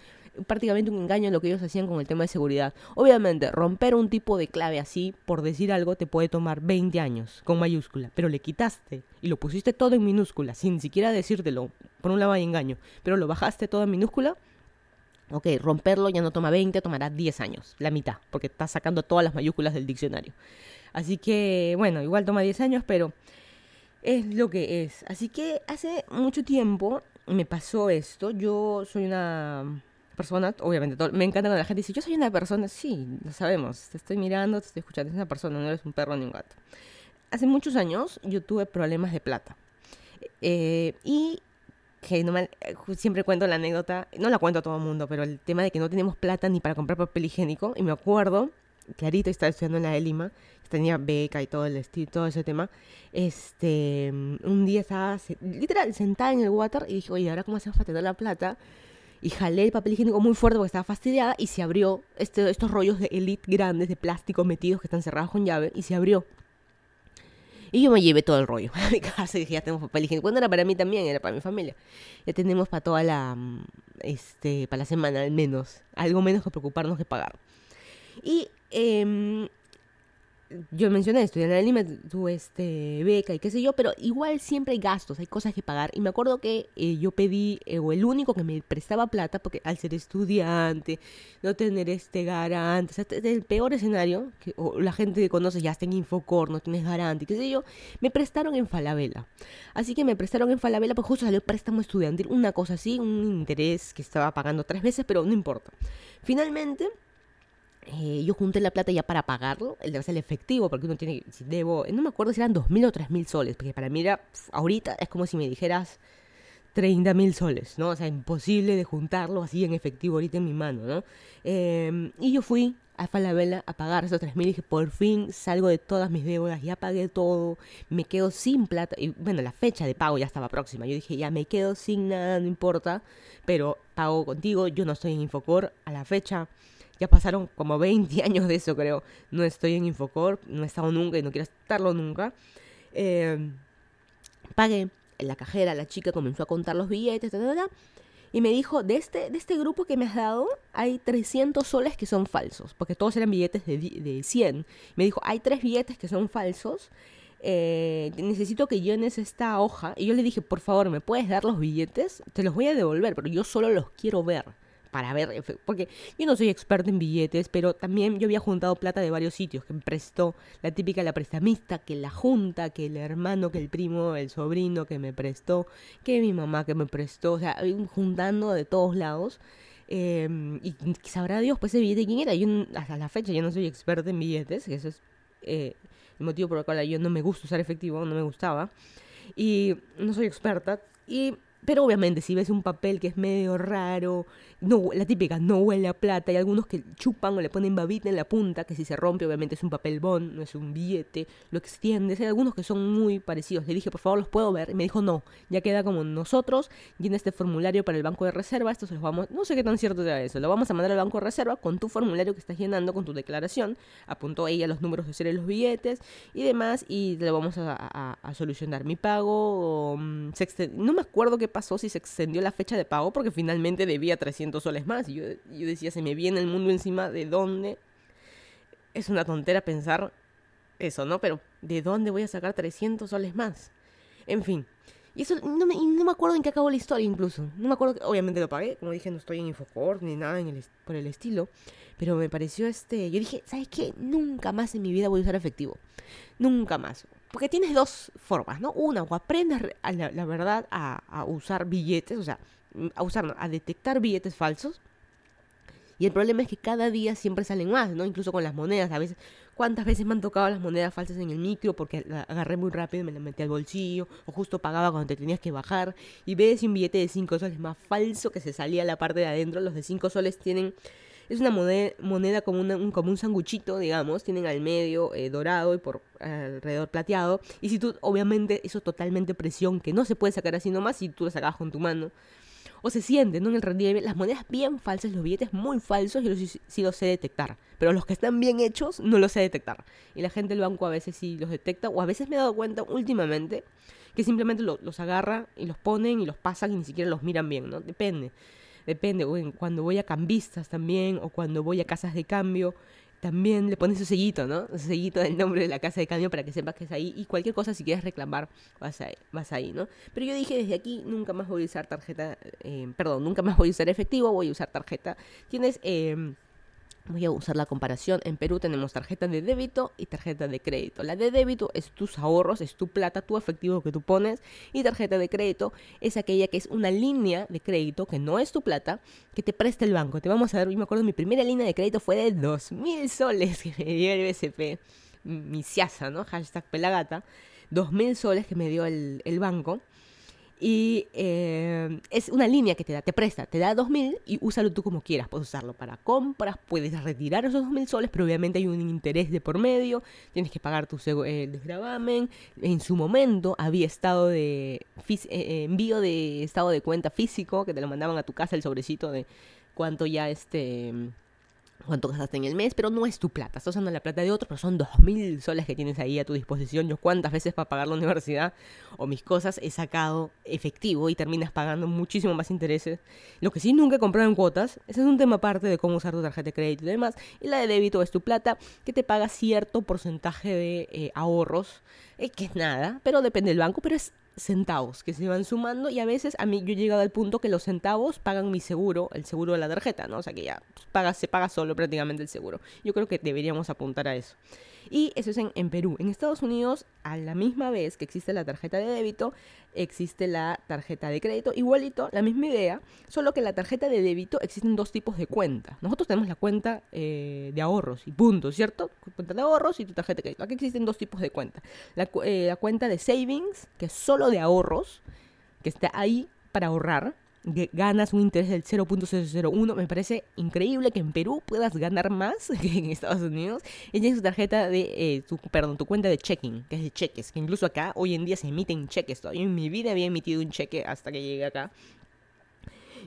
prácticamente un engaño lo que ellos hacían con el tema de seguridad. Obviamente, romper un tipo de clave así, por decir algo, te puede tomar 20 años con mayúscula, pero le quitaste y lo pusiste todo en minúscula, sin siquiera decírtelo. Por un lado hay engaño, pero lo bajaste todo en minúscula. Ok, romperlo ya no toma 20, tomará 10 años, la mitad, porque estás sacando todas las mayúsculas del diccionario. Así que, bueno, igual toma 10 años, pero es lo que es. Así que hace mucho tiempo me pasó esto. Yo soy una persona, obviamente, me encanta cuando la gente dice, yo soy una persona, sí, lo sabemos, te estoy mirando, te estoy escuchando, es una persona, no eres un perro ni un gato. Hace muchos años yo tuve problemas de plata. Eh, y que no me, siempre cuento la anécdota, no la cuento a todo el mundo, pero el tema de que no tenemos plata ni para comprar papel higiénico, y me acuerdo, clarito, estaba estudiando en la de Lima, tenía beca y todo el estilo, todo ese tema, este, un día estaba literal sentada en el water y dije, oye, ahora cómo hacemos para tener la plata, y jalé el papel higiénico muy fuerte porque estaba fastidiada y se abrió este, estos rollos de Elite grandes de plástico metidos que están cerrados con llave y se abrió. Y yo me llevé todo el rollo [LAUGHS] a mi casa y dije, ya tenemos papel higiénico. Cuando era para mí también, era para mi familia. Ya tenemos para toda la, este, para la semana al menos. Algo menos que preocuparnos que pagar. Y eh, yo mencioné, esto, en la Lima tu este, beca y qué sé yo, pero igual siempre hay gastos, hay cosas que pagar. Y me acuerdo que eh, yo pedí, eh, o el único que me prestaba plata, porque al ser estudiante, no tener este garante, o sea, es el peor escenario, que, o la gente que conoce ya está en Infocor, no tienes garante, qué sé yo, me prestaron en Falabella. Así que me prestaron en Falabella, porque justo salió préstamo estudiantil, una cosa así, un interés que estaba pagando tres veces, pero no importa. Finalmente eh, yo junté la plata ya para pagarlo, el el efectivo, porque uno tiene, si debo, no me acuerdo si eran 2.000 o 3.000 soles, porque para mí era, ahorita es como si me dijeras 30.000 soles, ¿no? O sea, imposible de juntarlo así en efectivo ahorita en mi mano, ¿no? Em, y yo fui a Falabella a pagar esos 3.000 y dije, por fin salgo de todas mis deudas, ya pagué todo, me quedo sin plata, y bueno, la fecha de pago ya estaba próxima, yo dije, ya me quedo sin nada, no importa, pero pago contigo, yo no estoy en Infocor a la fecha ya pasaron como 20 [LAUGHS] años de eso, creo. No estoy en Infocorp, no he estado nunca y no quiero estarlo nunca. Eh, pagué en la cajera, la chica comenzó a contar los billetes, y me dijo, de este, de este grupo que me has dado, hay 300 soles que son falsos, porque todos eran billetes de, de 100. Me dijo, hay tres billetes que son falsos, eh, necesito que llenes esta hoja. Y yo le dije, por favor, ¿me puedes dar los billetes? Te los voy a devolver, pero yo solo los quiero ver para ver, porque yo no soy experto en billetes, pero también yo había juntado plata de varios sitios, que prestó la típica la prestamista, que la junta, que el hermano, que el primo, el sobrino que me prestó, que mi mamá que me prestó, o sea, juntando de todos lados. Em, y sabrá Dios, pues ese billete quién era. Yo hasta la fecha yo no soy experto en billetes, eso es eh, el motivo por el cual yo no me gusta usar efectivo, no me gustaba. Y no soy experta. Y pero obviamente si ves un papel que es medio raro, no, la típica, no huele a plata, hay algunos que chupan o le ponen babita en la punta, que si se rompe obviamente es un papel bond, no es un billete, lo extiendes, hay algunos que son muy parecidos. Le dije, por favor, los puedo ver, y me dijo, no, ya queda como nosotros, llena este formulario para el banco de reserva, esto se los vamos, no sé qué tan cierto sea eso, lo vamos a mandar al banco de reserva con tu formulario que estás llenando, con tu declaración, apuntó ella los números de serie de los billetes y demás, y lo vamos a, solucionar. Mi pago, mm, no me acuerdo qué pasó si se extendió la fecha de pago porque finalmente debía 300 soles más. Y yo, yo decía, se me viene el mundo encima, ¿de dónde? Es una tontera pensar eso, ¿no? Pero ¿de dónde voy a sacar 300 soles más? En fin. Y eso no me, no me acuerdo en qué acabó la historia incluso. No me acuerdo, obviamente lo pagué, como dije, no estoy en Infocord ni nada por el estilo. Pero me pareció este, yo dije, ¿sabes qué? Nunca más en mi vida voy a usar efectivo. Nunca más. Porque tienes dos formas, ¿no? Una, o aprendes la, verdad a, usar billetes, o sea, a usar, a detectar billetes falsos. Y el problema es que cada día siempre salen más, ¿no? Incluso con las monedas. A veces, ¿cuántas veces me han tocado las monedas falsas en el micro? Porque la agarré muy rápido me las metí al bolsillo. O justo pagaba cuando te tenías que bajar. Y ves un billete de 5 soles más falso que se salía la parte de adentro. Los de 5 soles tienen es una moneda, moneda como, un, como un sanguchito, digamos, tienen al medio eh, dorado y por alrededor plateado. Y si tú, obviamente, eso es totalmente presión que no se puede sacar así nomás si tú lo sacabas con tu mano. O se siente, ¿no? En el relieve, las monedas bien falsas, los billetes muy falsos, yo sí, sí los sé detectar. Pero los que están bien hechos, no los sé detectar. Y la gente del banco a veces sí los detecta, o a veces me he dado cuenta últimamente que simplemente los agarra y los ponen y los pasan y ni siquiera los miran bien, ¿no? Depende. Depende, cuando voy a cambistas también, o cuando voy a casas de cambio, también le pones su sellito, ¿no? Su sellito del nombre de la casa de cambio para que sepas que es ahí. Y cualquier cosa, si quieres reclamar, vas ahí, vas ahí ¿no? Pero yo dije, desde aquí nunca más voy a usar tarjeta, eh, perdón, nunca más voy a usar efectivo, voy a usar tarjeta. Tienes... Eh, Voy a usar la comparación. En Perú tenemos tarjeta de débito y tarjeta de crédito. La de débito es tus ahorros, es tu plata, tu efectivo que tú pones. Y tarjeta de crédito es aquella que es una línea de crédito que no es tu plata, que te presta el banco. Te vamos a ver, yo me acuerdo, mi primera línea de crédito fue de 2.000 soles que me dio el BCP. Mi siasa, ¿no? Hashtag pelagata. 2.000 soles que me dio el, el banco. Y eh, es una línea que te da, te presta, te da 2.000 y úsalo tú como quieras. Puedes usarlo para compras, puedes retirar esos 2.000 soles, pero obviamente hay un interés de por medio, tienes que pagar tu eh, desgravamen. En su momento había estado de eh, envío de estado de cuenta físico, que te lo mandaban a tu casa el sobrecito de cuánto ya este cuánto gastaste en el mes, pero no es tu plata, estás usando la plata de otro, pero son dos mil soles que tienes ahí a tu disposición. Yo cuántas veces para pagar la universidad o mis cosas he sacado efectivo y terminas pagando muchísimo más intereses. Lo que sí nunca he comprado en cuotas, ese es un tema aparte de cómo usar tu tarjeta de crédito y demás. Y la de débito es tu plata, que te paga cierto porcentaje de eh, ahorros, eh, que es nada, pero depende del banco, pero es centavos que se van sumando y a veces a mí yo he llegado al punto que los centavos pagan mi seguro, el seguro de la tarjeta, ¿no? O sea que ya paga, se paga solo prácticamente el seguro. Yo creo que deberíamos apuntar a eso. Y eso es en, Perú. En Estados Unidos, a la misma vez que existe la tarjeta de débito, existe la tarjeta de crédito. Igualito, la misma idea, solo que la tarjeta de débito existen dos tipos de cuenta. Nosotros tenemos la cuenta eh, de ahorros y punto, ¿cierto? Cuenta de ahorros y tu tarjeta de crédito. Aquí existen dos tipos de cuenta. Eh, la cuenta de savings, que es solo de ahorros, que está ahí para ahorrar ganas un interés del 0.001. Me parece increíble que en Perú puedas ganar más [LAUGHS] que en Estados Unidos. Y tienes tu tarjeta de, eh, perdón, tu cuenta de checking, que es de cheques, que incluso acá hoy en día se emiten cheques. Todavía en mi vida había emitido un cheque hasta que llegué acá.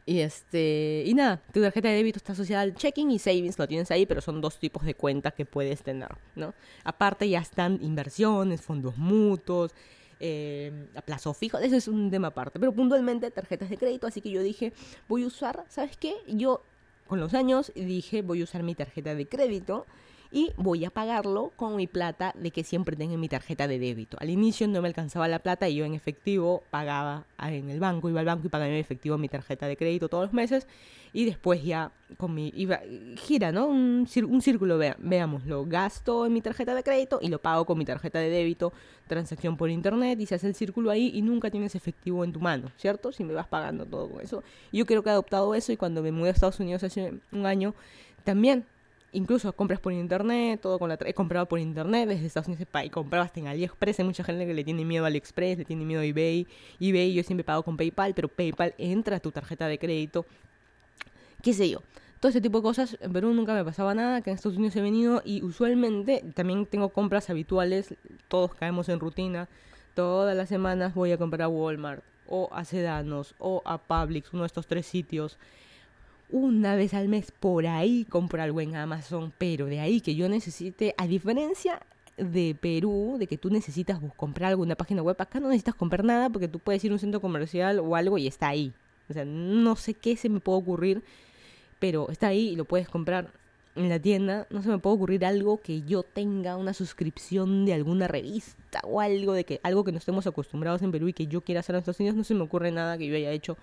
Y este, y nada, tu tarjeta de débito está asociada al checking y savings, lo tienes ahí, pero son dos tipos de cuentas que puedes tener, ¿no? Aparte ya están inversiones, fondos mutuos, eh, a plazo fijo, eso es un tema aparte, pero puntualmente tarjetas de crédito, así que yo dije, voy a usar, ¿sabes qué? Yo con los años dije, voy a usar mi tarjeta de crédito y voy a pagarlo con mi plata de que siempre tenga mi tarjeta de débito. Al inicio no me alcanzaba la plata y yo en efectivo pagaba en el banco, iba al banco y pagaba en efectivo mi tarjeta de crédito todos los meses y después ya con mi iba gira, ¿no? Un, círculo, veamos, lo gasto en mi tarjeta de crédito y lo pago con mi tarjeta de débito, transacción por internet y se hace el círculo ahí y nunca tienes efectivo en tu mano, ¿cierto? Si me vas pagando todo con eso. yo creo que he adoptado eso y cuando me mudé a Estados Unidos hace un año también incluso compras por internet, todo con la he comprado por internet desde Estados Unidos y compraba hasta en AliExpress, hay mucha gente que le tiene miedo a AliExpress, le tiene miedo a eBay, eBay yo siempre pago con PayPal, pero PayPal entra a tu tarjeta de crédito, qué sé yo. Todo ese tipo de cosas, en Perú nunca me pasaba nada, que en Estados Unidos he venido y usualmente también tengo compras habituales, todos caemos en rutina, todas las semanas voy a comprar a Walmart o a Sedanos o a Publix, uno de estos tres sitios una vez al mes por ahí compro algo en Amazon, pero de ahí que yo necesite, a diferencia de Perú, de que tú necesitas comprar alguna página web, acá no necesitas comprar nada porque tú puedes ir a un centro comercial o algo y está ahí. O sea, no sé qué se me puede ocurrir, pero está ahí y lo puedes comprar en la tienda. No se me puede ocurrir algo que yo tenga una suscripción de alguna revista o algo de que algo que no estemos acostumbrados en Perú y que yo quiera hacer en Estados Unidos. No se me ocurre nada que yo haya hecho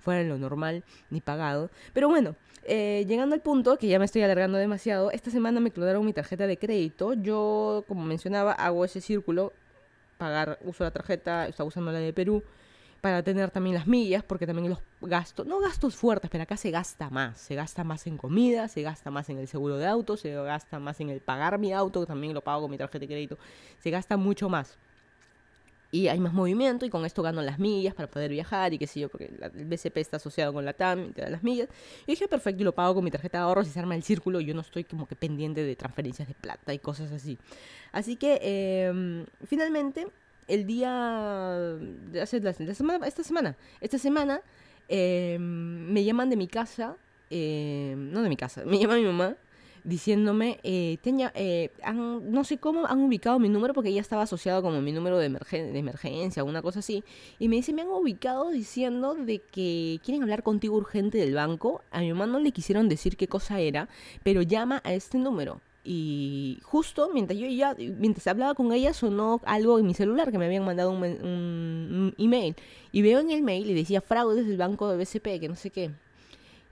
fuera lo normal ni pagado. Pero bueno, eh, llegando al punto, que ya me estoy alargando demasiado, esta semana me clonaron mi tarjeta de crédito. Yo, como mencionaba, hago ese círculo, pagar, uso la tarjeta, estaba usando la de Perú, para tener también las millas, porque también los gastos, no gastos fuertes, pero acá se gasta más. Se gasta más en comida, se gasta más en el seguro de auto, se gasta más en el pagar mi auto, también lo pago con mi tarjeta de crédito. Se gasta mucho más y hay más movimiento y con esto gano las millas para poder viajar y qué sé yo, porque el BCP está asociado con la TAM y te da las millas. Y dije, perfecto, y lo pago con mi tarjeta de ahorros y se arma el círculo y yo no estoy como que pendiente de transferencias de plata y cosas así. Así que em, finalmente, el día de hace la, semana, esta semana, esta semana eh, me llaman de mi casa, eh, no de mi casa, [LAUGHS] me llama mi mamá diciéndome, eh, tenía, eh, no sé cómo han ubicado mi número porque ya estaba asociado como mi número de, emergen- de emergencia, una cosa así, y me dice, me han ubicado diciendo de que quieren hablar contigo urgente del banco, a mi mamá no le quisieron decir qué cosa era, pero llama a este número. Y justo mientras yo ya, mientras hablaba con ella, sonó algo en mi celular que me habían mandado un email. Y veo en el mail y decía fraudes del banco de BCP, que no sé qué.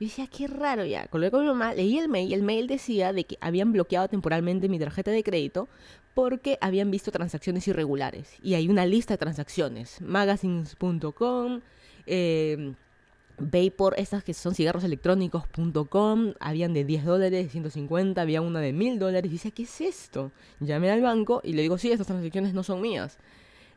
Yo decía, qué raro ya. Colgué con mi mamá, leí el mail y el mail decía de que habían bloqueado temporalmente mi tarjeta de crédito porque habían visto transacciones irregulares. Y hay una lista de transacciones. Magazines.com, eh, Vapor, estas que son cigarros electrónicos.com, habían de 10 dólares, de 150, había una de 1000 dólares. Y decía, ¿qué es esto? Llamé al banco y le digo, sí, estas transacciones no son mías.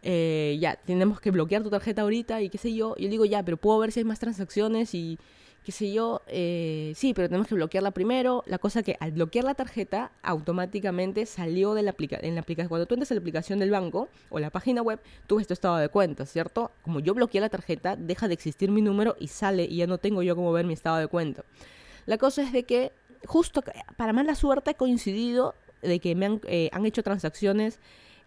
Eh, ya, tenemos que bloquear tu tarjeta ahorita y qué sé yo. Y yo digo, ya, pero puedo ver si hay más transacciones y qué sé yo. Eh, sí, pero tenemos que bloquearla primero. La cosa que al bloquear la tarjeta, automáticamente salió de la aplicación. En la aplicación, cuando tú entras a la aplicación del banco o la página web, tú ves tu estado de cuenta, ¿cierto? Como yo bloqueé la tarjeta, deja de existir mi número y sale y ya no tengo yo cómo ver mi estado de cuenta. La cosa es de que, justo para mala suerte, ha coincidido de que me han, eh, han hecho transacciones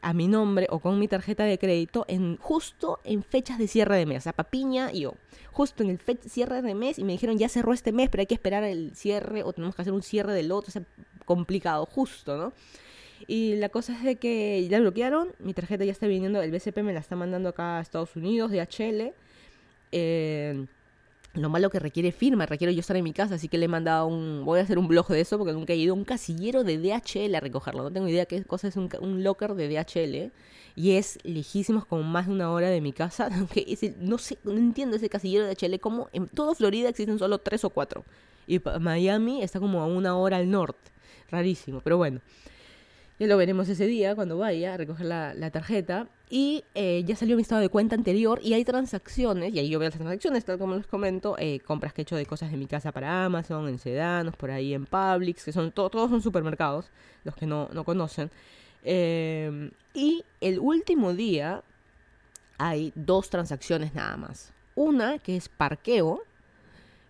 a mi nombre o con mi tarjeta de crédito en justo en fechas de cierre de mes. O sea, Papiña y yo. Justo en el fe- cierre de mes y me dijeron ya cerró este mes, pero hay que esperar el cierre o tenemos que hacer un cierre del otro. O sea, complicado, justo, ¿no? Y la cosa es de que ya bloquearon, mi tarjeta ya está viniendo, el BCP me la está mandando acá a Estados Unidos, de HL. Eh, lo malo que requiere firma, requiero yo estar en mi casa, así que le he mandado un... Voy a hacer un blog de eso porque nunca he ido a un casillero de DHL a recogerlo. No tengo idea qué cosa es un, locker de DHL. Y es lejísimo, es como más de una hora de mi casa. [LAUGHS] Aunque no sé, no entiendo ese casillero de DHL. Como en toda Florida existen solo tres o cuatro. Y Miami está como a una hora al norte. Rarísimo, pero bueno. Ya lo veremos ese día cuando vaya a recoger la, la tarjeta. Y eh, ya salió mi estado de cuenta anterior y hay transacciones, y ahí yo veo las transacciones, tal como les comento, eh, compras que he hecho de cosas de mi casa para Amazon, en Sedanos, por ahí en Publix, que son to- todos son supermercados, los que no, no conocen. Eh, y el último día hay dos transacciones nada más. Una que es parqueo,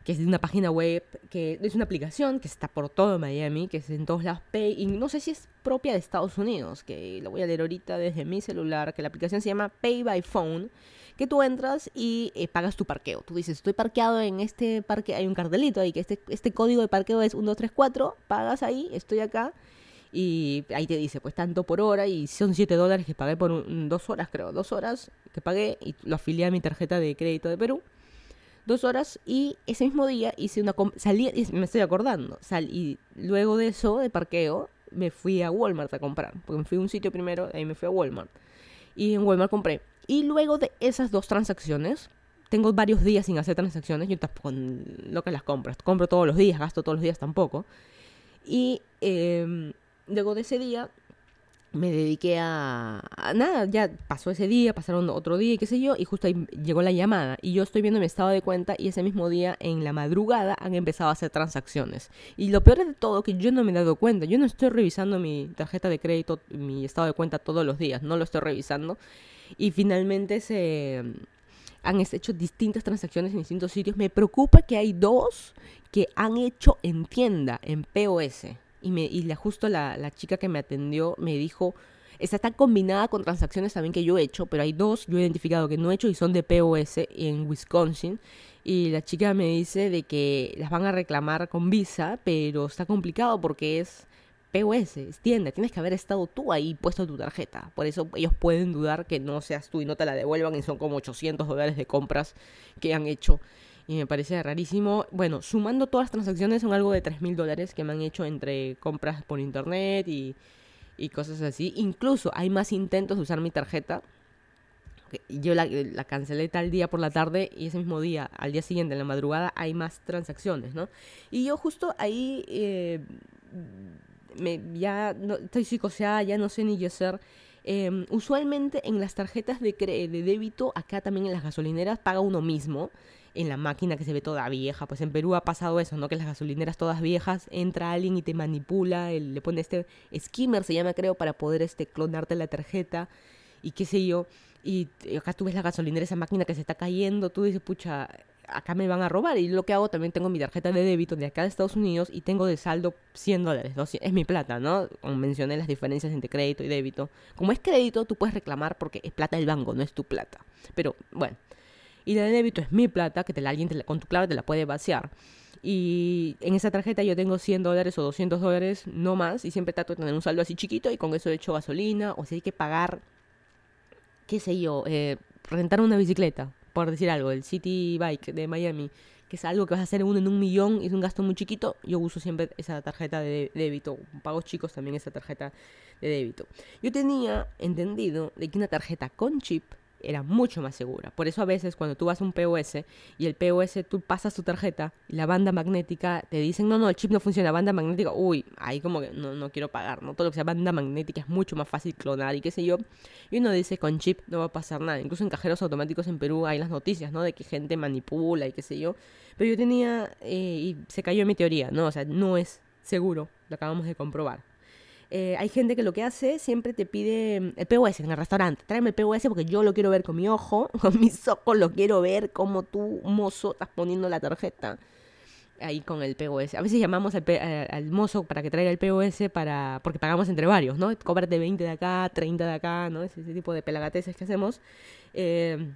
que es de una página web, que es una aplicación que está por todo Miami, que es en todos lados Pay, y no sé si es propia de Estados Unidos, que lo voy a leer ahorita desde mi celular, que la aplicación se llama Pay by Phone, que tú entras y eh, pagas tu parqueo. Tú dices, estoy parqueado en este parque, hay un cartelito ahí, que este, este código de parqueo es 1234, pagas ahí, estoy acá, y ahí te dice, pues tanto por hora, y son 7 dólares que pagué por un- dos horas, creo, dos horas que pagué, y lo afilié a mi tarjeta de crédito de Perú dos horas y ese mismo día hice una salí me estoy acordando sal y luego de eso de parqueo me fui a Walmart a comprar porque me fui a un sitio primero ahí me fui a Walmart. Y en Walmart compré. Y luego de esas dos transacciones tengo varios días sin hacer transacciones yo tampoco lo que las compras compro todos los días gasto todos los días tampoco. Y eh, luego de ese día me dediqué a, nada, ya pasó ese día, pasaron otro día y qué sé yo, y justo ahí llegó la llamada y yo estoy viendo mi estado de cuenta y ese mismo día en la madrugada han empezado a hacer transacciones. Y lo peor de todo que yo no me he dado cuenta, yo no estoy revisando mi tarjeta de crédito, mi estado de cuenta todos los días, no lo estoy revisando y finalmente se han hecho distintas transacciones en distintos sitios. Me preocupa que hay dos que han hecho en tienda, en POS. Y, me, la, justo la, la chica que me atendió me dijo, esta está combinada con transacciones también que yo he hecho, pero hay dos yo he identificado que no he hecho y son de POS en Wisconsin. Y la chica me dice de que las van a reclamar con visa, pero está complicado porque es POS, es tienda, tienes que haber estado tú ahí puesto tu tarjeta. Por eso ellos pueden dudar que no seas tú y no te la devuelvan y son como 800 dólares de compras que han hecho. Y me parece rarísimo. Bueno, sumando todas las transacciones son algo de 3 mil dólares que me han hecho entre compras por internet y, y cosas así. Incluso hay más intentos de usar mi tarjeta. Yo la, la cancelé tal día por la tarde y ese mismo día, al día siguiente, en la madrugada, hay más transacciones, ¿no? Y yo justo ahí eh, me, ya no, estoy psicoseada, ya no sé ni qué hacer. Eh, usualmente en las tarjetas de, de débito, acá también en las gasolineras, paga uno mismo en la máquina que se ve toda vieja. Pues en Perú ha pasado eso, ¿no? Que las gasolineras todas viejas, entra alguien y te manipula, él le pone este skimmer, se llama creo, para poder este clonarte la tarjeta y qué sé yo. Y acá tú ves la gasolinera, esa máquina que se está cayendo, tú dices, pucha, acá me van a robar. Y lo que hago, también tengo mi tarjeta de débito de acá de Estados Unidos y tengo de saldo 100 dólares. Es mi plata, ¿no? Como mencioné las diferencias entre crédito y débito. Como es crédito, tú puedes reclamar porque es plata del banco, no es tu plata. Pero bueno. Y la de débito es mi plata, que te la, alguien con tu clave te la puede vaciar. Y en esa tarjeta yo tengo 100 dólares o 200 dólares, no más. Y siempre trato de tener un saldo así chiquito y con eso he hecho gasolina. O si hay que pagar, qué sé yo, eh, rentar una bicicleta por decir algo, el City Bike de Miami, que es algo que vas a hacer uno en un millón es un gasto muy chiquito, yo uso siempre esa tarjeta de débito. Pagos chicos también esa tarjeta de débito. Yo tenía entendido de que una tarjeta con chip era mucho más segura. Por eso a veces cuando tú vas a un POS y el POS tú pasas tu tarjeta y la banda magnética te dicen, no, no, el chip no funciona, banda magnética, uy, ahí como que no, no quiero pagar, ¿no? Todo lo que sea banda magnética es mucho más fácil clonar y qué sé yo. Y uno dice, con chip no va a pasar nada. Incluso en cajeros automáticos en Perú hay las noticias, ¿no? De que gente manipula y qué sé yo. Pero yo tenía, eh, y se cayó mi teoría, ¿no? O sea, no es seguro, lo acabamos de comprobar. Eh, hay gente que lo que hace siempre te pide mm, el POS en el restaurante. Tráeme el POS porque yo lo quiero ver con mi ojo, [LAUGHS] con mis ojos, lo quiero ver como tú, mozo, estás poniendo la tarjeta ahí con el POS. A veces llamamos al, al, mozo para que traiga el POS para porque pagamos entre varios, ¿no? Cóbrate 20 de acá, 30 de acá, ¿no? Ese, ese tipo de pelagateses que hacemos. Eh,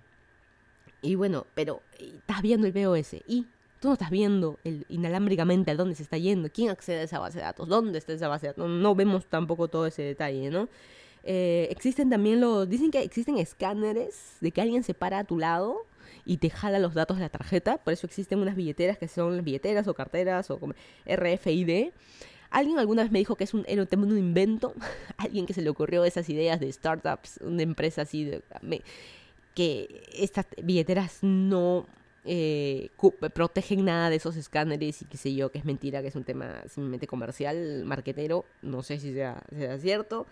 y bueno, pero estás viendo el POS y Tú no estás viendo el, inalámbricamente a dónde se está yendo, quién accede a esa base de datos, dónde está esa base de datos. No, vemos tampoco todo ese detalle, ¿no? Eh, existen también los. Dicen que existen escáneres de que alguien se para a tu lado y te jala los datos de la tarjeta. Por eso existen unas billeteras que son billeteras o carteras o como RFID. Alguien alguna vez me dijo que es un, era un invento. [LAUGHS] Alguien que se le ocurrió esas ideas de startups, una empresa así de, que estas billeteras no eh, protegen nada de esos escáneres y qué sé yo, que es mentira, que es un tema simplemente comercial, marquetero, no sé si sea, sea cierto.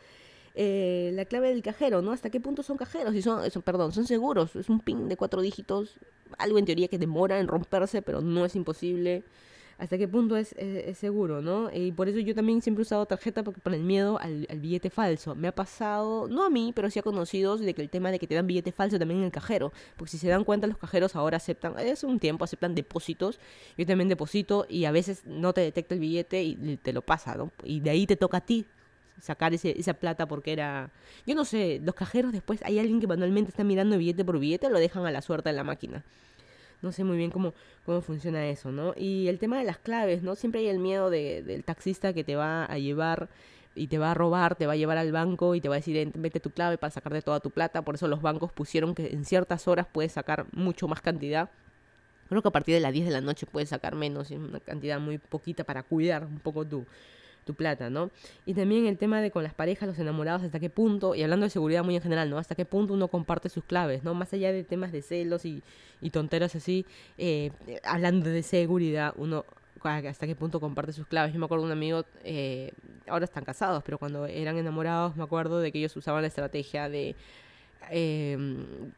Eh, la clave del cajero, ¿no? ¿Hasta qué punto son cajeros? Y son, son, perdón, son seguros. Es un pin de cuatro dígitos, algo en teoría que demora en romperse, pero no es imposible hasta qué punto es, seguro, ¿no? Y por eso yo también siempre he usado tarjeta porque por el miedo al, billete falso. Me ha pasado, no a mí, pero sí a conocidos, de que el tema de que te dan billete falso también en el cajero. Porque si se dan cuenta, los cajeros ahora aceptan, hace un tiempo aceptan depósitos. Yo también deposito y a veces no te detecta el billete y te lo pasa, ¿no? Y de ahí te toca a ti sacar ese, esa plata porque era... Yo no sé, los cajeros después hay alguien que manualmente está mirando billete por billete o lo dejan a la suerte en la máquina no sé muy bien cómo, cómo funciona eso, ¿no? Y el tema de las claves, ¿no? Siempre hay el miedo de, del taxista que te va a llevar y te va a robar, te va a llevar al banco y te va a decir, vete tu clave para sacarte toda tu plata. Por eso los bancos pusieron que en ciertas horas puedes sacar mucho más cantidad. Creo que a partir de las 10 de la noche puedes sacar menos, una cantidad muy poquita para cuidar un poco tu, tu plata, ¿no? Y también el tema de con las parejas, los enamorados, hasta qué punto, y hablando de seguridad muy en general, ¿no? Hasta qué punto uno comparte sus claves, ¿no? Más allá de temas de celos y, y tonteras así, eh, hablando de seguridad, uno hasta qué punto comparte sus claves. Yo me acuerdo de un amigo, eh, ahora están casados, pero cuando eran enamorados me acuerdo de que ellos usaban la estrategia de eh,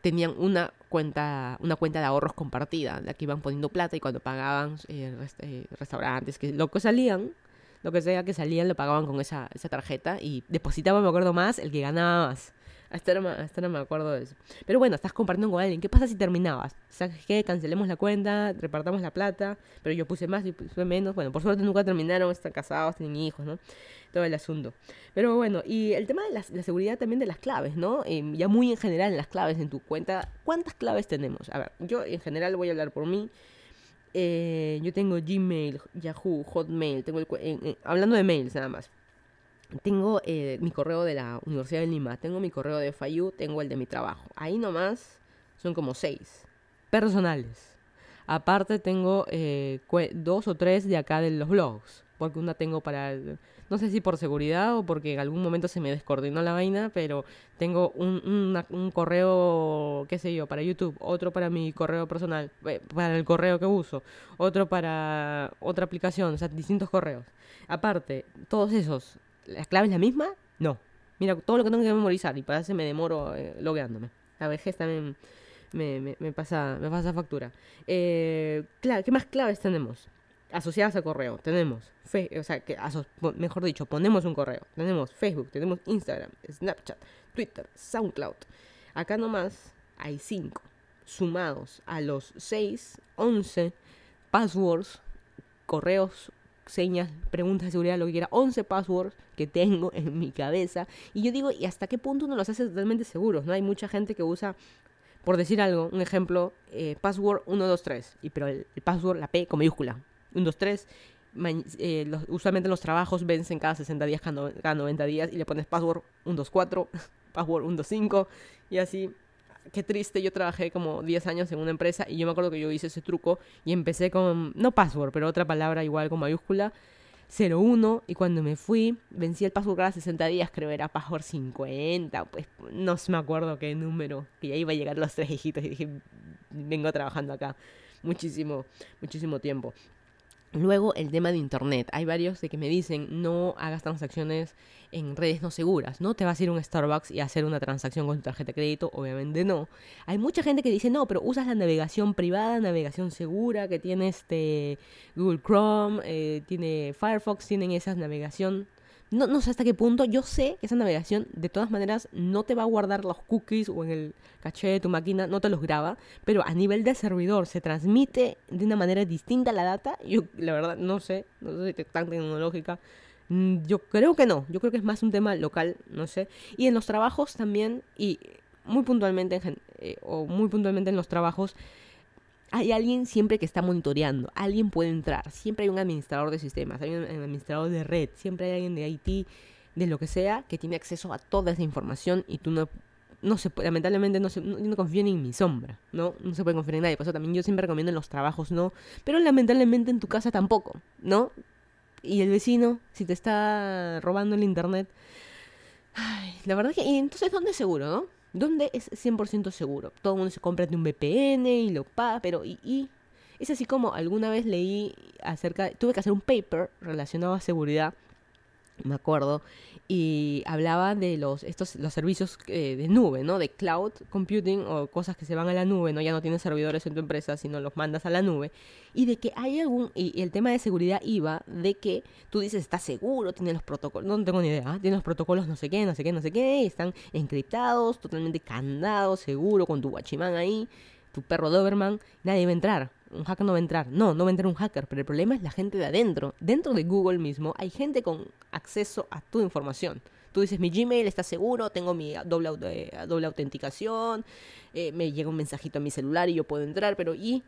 tenían una cuenta una cuenta de ahorros compartida, la que iban poniendo plata y cuando pagaban eh, restaurantes, que lo que salían, lo que sea que salían lo pagaban con esa, esa tarjeta y depositaba, me acuerdo más, el que ganaba más. Hasta no, me acuerdo de eso. Pero bueno, estás compartiendo con alguien. ¿Qué pasa si terminabas? ¿Sabes qué? Cancelemos la cuenta, repartamos la plata, pero yo puse más y puse menos. Bueno, por suerte nunca terminaron, están casados, tienen hijos, ¿no? Todo el asunto. Pero bueno, y el tema de la, seguridad también de las claves, ¿no? Em, ya muy en general en las claves en tu cuenta. ¿Cuántas claves tenemos? A ver, yo en general voy a hablar por mí. Eh, yo tengo Gmail, Yahoo, Hotmail, tengo hablando de mails nada más. Tengo eh, mi correo de la Universidad de Lima, tengo mi correo de FIU, tengo el de mi trabajo. Ahí nomás son como seis personales. Aparte tengo eh, dos o tres de acá de los blogs, porque una tengo para no sé si por seguridad o porque en algún momento se me descoordinó la vaina, pero tengo un, un, correo, qué sé yo, para YouTube, otro para mi correo personal, eh, para el correo que uso, otro para otra aplicación, o sea, distintos correos. Aparte, todos esos, ¿la clave es la misma? No. Mira, todo lo que tengo que memorizar y para eso me demoro eh, logueándome. La vejez también me, me, pasa, me pasa factura. Eh, ¿Qué más claves tenemos? Asociadas a correo. Tenemos, o sea, que mejor dicho, ponemos un correo. Tenemos Facebook, tenemos Instagram, Snapchat, Twitter, SoundCloud. Acá nomás hay cinco. sumados a los 6, 11 passwords, correos, señas, preguntas de seguridad, lo que quiera, 11 passwords que tengo [LAUGHS] en mi cabeza. Y yo digo, ¿y hasta qué punto uno los hace totalmente seguros? ¿No? Hay mucha gente que usa, por decir algo, un ejemplo, eh, password 123, y, pero el, password, la P con mayúscula, 123. Eh, los, usualmente los trabajos vencen cada 60 días, cada 90 días, y le pones password 124, [LAUGHS] password 125, y así qué triste, yo trabajé como 10 años en una empresa y yo me acuerdo que yo hice ese truco y empecé con, no password, pero otra palabra igual con mayúscula, 01 y cuando me fui, vencí el password cada 60 días, creo era password 50, pues no me acuerdo qué número, que ya iba a llegar los tres hijitos y dije, vengo trabajando acá muchísimo, muchísimo tiempo. Luego el tema de Internet. Hay varios de que me dicen no hagas transacciones en redes no seguras, ¿no? Te vas a ir a un Starbucks y hacer una transacción con tu tarjeta de crédito, obviamente no. Hay mucha gente que dice no, pero usas la navegación privada, navegación segura, que tiene este Google Chrome, eh, tiene Firefox, tienen esa navegación no, no sé hasta qué punto. Yo sé que esa navegación, de todas maneras, no te va a guardar los cookies o en el caché de tu máquina, no te los graba. Pero a nivel de servidor, se transmite de una manera distinta la data. Yo, la verdad, no sé. No sé si es tan tecnológica. Mm, yo creo que no. Yo creo que es más un tema local, no sé. Y en los trabajos también, y muy puntualmente, eh, o muy puntualmente en los trabajos, hay alguien siempre que está monitoreando, alguien puede entrar, siempre hay un administrador de sistemas, hay un administrador de red, siempre hay alguien de IT, de lo que sea, que tiene acceso a toda esa información y tú no, no se lamentablemente no, se, confío ni en mi sombra, ¿no? No se puede confiar en nadie, por eso también yo siempre recomiendo en los trabajos, ¿no? Pero lamentablemente en tu casa tampoco, ¿no? Y el vecino, si te está robando el internet, ay, la verdad que, y entonces, ¿dónde es seguro, no? ¿Dónde es 100% seguro? Todo el mundo se compra de un VPN y lo paga, pero y, es así como alguna vez leí acerca, tuve que hacer un paper relacionado a seguridad me acuerdo, y hablaba de los, estos, los servicios eh, de nube, ¿no? De cloud computing o cosas que se van a la nube, ¿no? Ya no tienes servidores en tu empresa, sino los mandas a la nube. Y de que hay algún, y, el tema de seguridad iba de que tú dices, está seguro, tiene los protocolos, no tengo ni idea, ¿ah? tiene los protocolos no sé qué, no sé qué, no sé qué, están encriptados, totalmente candados, seguro, con tu guachimán ahí, tu perro Doberman, nadie va a entrar un hacker no va a entrar. No, no va a entrar un hacker, pero el problema es la gente de adentro. Dentro de Google mismo hay gente con acceso a tu información. Tú dices, mi Gmail está seguro, tengo mi doble, eh, doble autenticación, eh, me llega un mensajito a mi celular y yo puedo entrar, pero ¿y?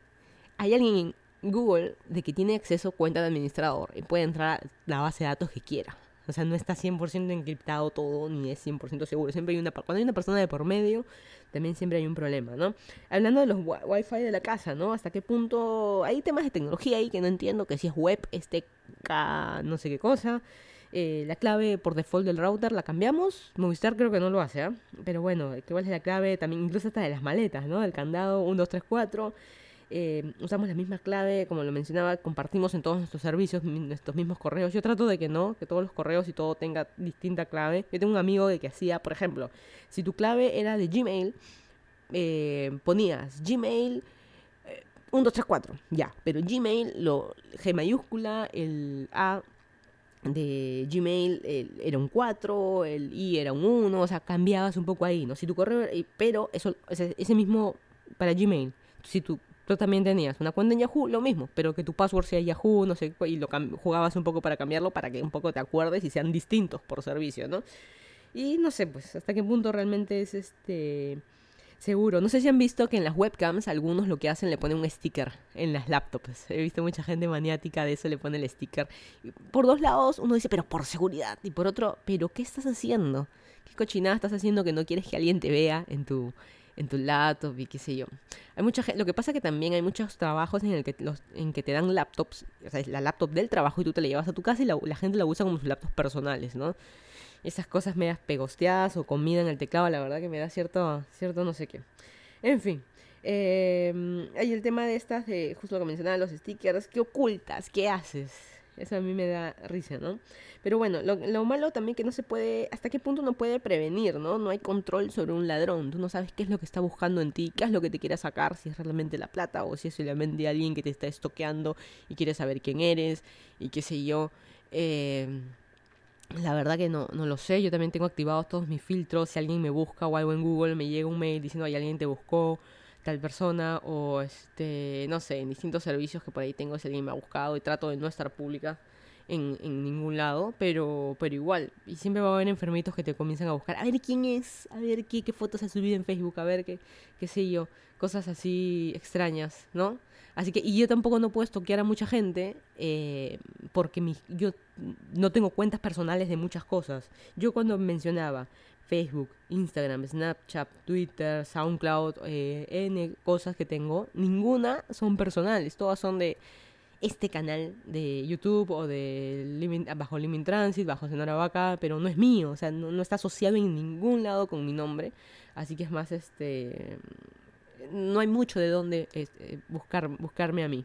Hay alguien en Google de que tiene acceso a cuenta de administrador y puede entrar a la base de datos que quiera. O sea, no está 100% encriptado todo, ni es 100% seguro. Siempre hay una, cuando hay una persona de por medio, también siempre hay un problema, ¿no? Hablando de los wifi de la casa, ¿no? ¿Hasta qué punto hay temas de tecnología ahí que no entiendo, que si es web, este no sé qué cosa. Eh, la clave por default del router la cambiamos. Movistar creo que no lo hace, ¿eh? Pero bueno, ¿cuál es la clave? También incluso hasta de las maletas, ¿no? El candado 1, 2, 3, 4. Eh, usamos la misma clave, como lo mencionaba, compartimos en todos nuestros servicios nuestros mismos correos. Yo trato de que no, que todos los correos y todo tenga distinta clave. Yo tengo un amigo de que hacía, por ejemplo, si tu clave era de Gmail, eh, ponías Gmail 1, 2, 3, 4, ya, pero Gmail, lo, G mayúscula, el A de Gmail era un 4, el I era un 1, o sea, cambiabas un poco ahí, ¿no? Si tu correo, pero eso, ese, ese mismo para Gmail, si tu Tú también tenías una cuenta en Yahoo, lo mismo, pero que tu password sea Yahoo, no sé, y lo jugabas un poco para cambiarlo para que un poco te acuerdes y sean distintos por servicio, ¿no? Y no sé, pues, hasta qué punto realmente es este seguro. No sé si han visto que en las webcams algunos lo que hacen le ponen un sticker en las laptops. He visto mucha gente maniática de eso, le pone el sticker. por dos lados uno dice, pero por seguridad. Y por otro, pero ¿qué estás haciendo? ¿Qué cochinada estás haciendo que no quieres que alguien te vea en tu, en tu laptop y qué sé yo. Hay mucha gente, lo que pasa es que también hay muchos trabajos en el que los, en que te dan laptops, o sea, es la laptop del trabajo y tú te la llevas a tu casa y la, gente la usa como sus laptops personales, ¿no? Esas cosas medias pegosteadas o comida en el teclado, la verdad que me da cierto, cierto no sé qué. En fin, eh, hay el tema de estas, de, justo lo que mencionaba, los stickers, ¿qué ocultas? ¿Qué haces? Eso a mí me da risa, ¿no? Pero bueno, lo, malo también que no se puede, hasta qué punto no puede prevenir, ¿no? No hay control sobre un ladrón. Tú no sabes qué es lo que está buscando en ti, qué es lo que te quiere sacar, si es realmente la plata o si es solamente alguien que te está estoqueando y quiere saber quién eres y qué sé yo. Eh, la verdad que no, no lo sé. Yo también tengo activados todos mis filtros. Si alguien me busca o algo en Google, me llega un mail diciendo, hay alguien te buscó tal persona o este, no sé, en distintos servicios que por ahí tengo si alguien me ha buscado y trato de no estar pública en, en ningún lado, pero, pero igual. Y siempre va a haber enfermitos que te comienzan a buscar, a ver quién es, a ver qué, qué fotos ha subido en Facebook, a ver qué, qué sé yo, cosas así extrañas, ¿no? Así que, y yo tampoco no puedo toquear a mucha gente eh, porque mi, yo no tengo cuentas personales de muchas cosas. Yo cuando mencionaba Facebook, Instagram, Snapchat, Twitter, SoundCloud, eh, N cosas que tengo, ninguna son personales, todas son de este canal de YouTube o de bajo Living Transit, bajo Senora Vaca, pero no es mío, o sea, no, no, está asociado en ningún lado con mi nombre, así que es más este no hay mucho de dónde este, buscar, buscarme a mí.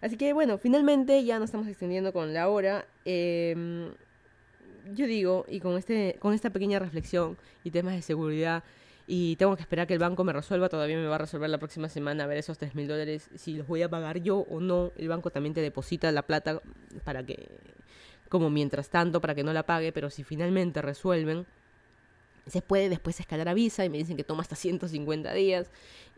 Así que bueno, finalmente ya nos estamos extendiendo con la hora. Em, yo digo, y con, este, con esta pequeña reflexión y temas de seguridad, y tengo que esperar que el banco me resuelva, todavía me va a resolver la próxima semana a ver esos 3 mil dólares, si los voy a pagar yo o no. El banco también te deposita la plata para que, como mientras tanto, para que no la pague, pero si finalmente resuelven, se puede después escalar a visa y me dicen que toma hasta 150 días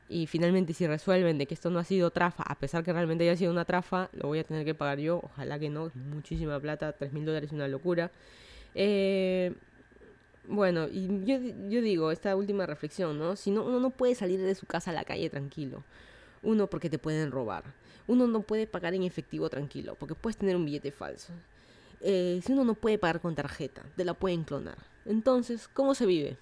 y finalmente si resuelven de que esto no ha sido trafa, a pesar que realmente haya sido una trafa, lo voy a tener que pagar yo, ojalá que no, muchísima plata, 3 mil dólares es una locura. Eh, bueno, y yo, yo digo, esta última reflexión, ¿no? Si no, uno no puede salir de su casa a la calle tranquilo. Uno, porque te pueden robar. Uno no puede pagar en efectivo tranquilo, porque puedes tener un billete falso. Eh, si uno no puede pagar con tarjeta, te la pueden clonar. Entonces, ¿cómo se vive?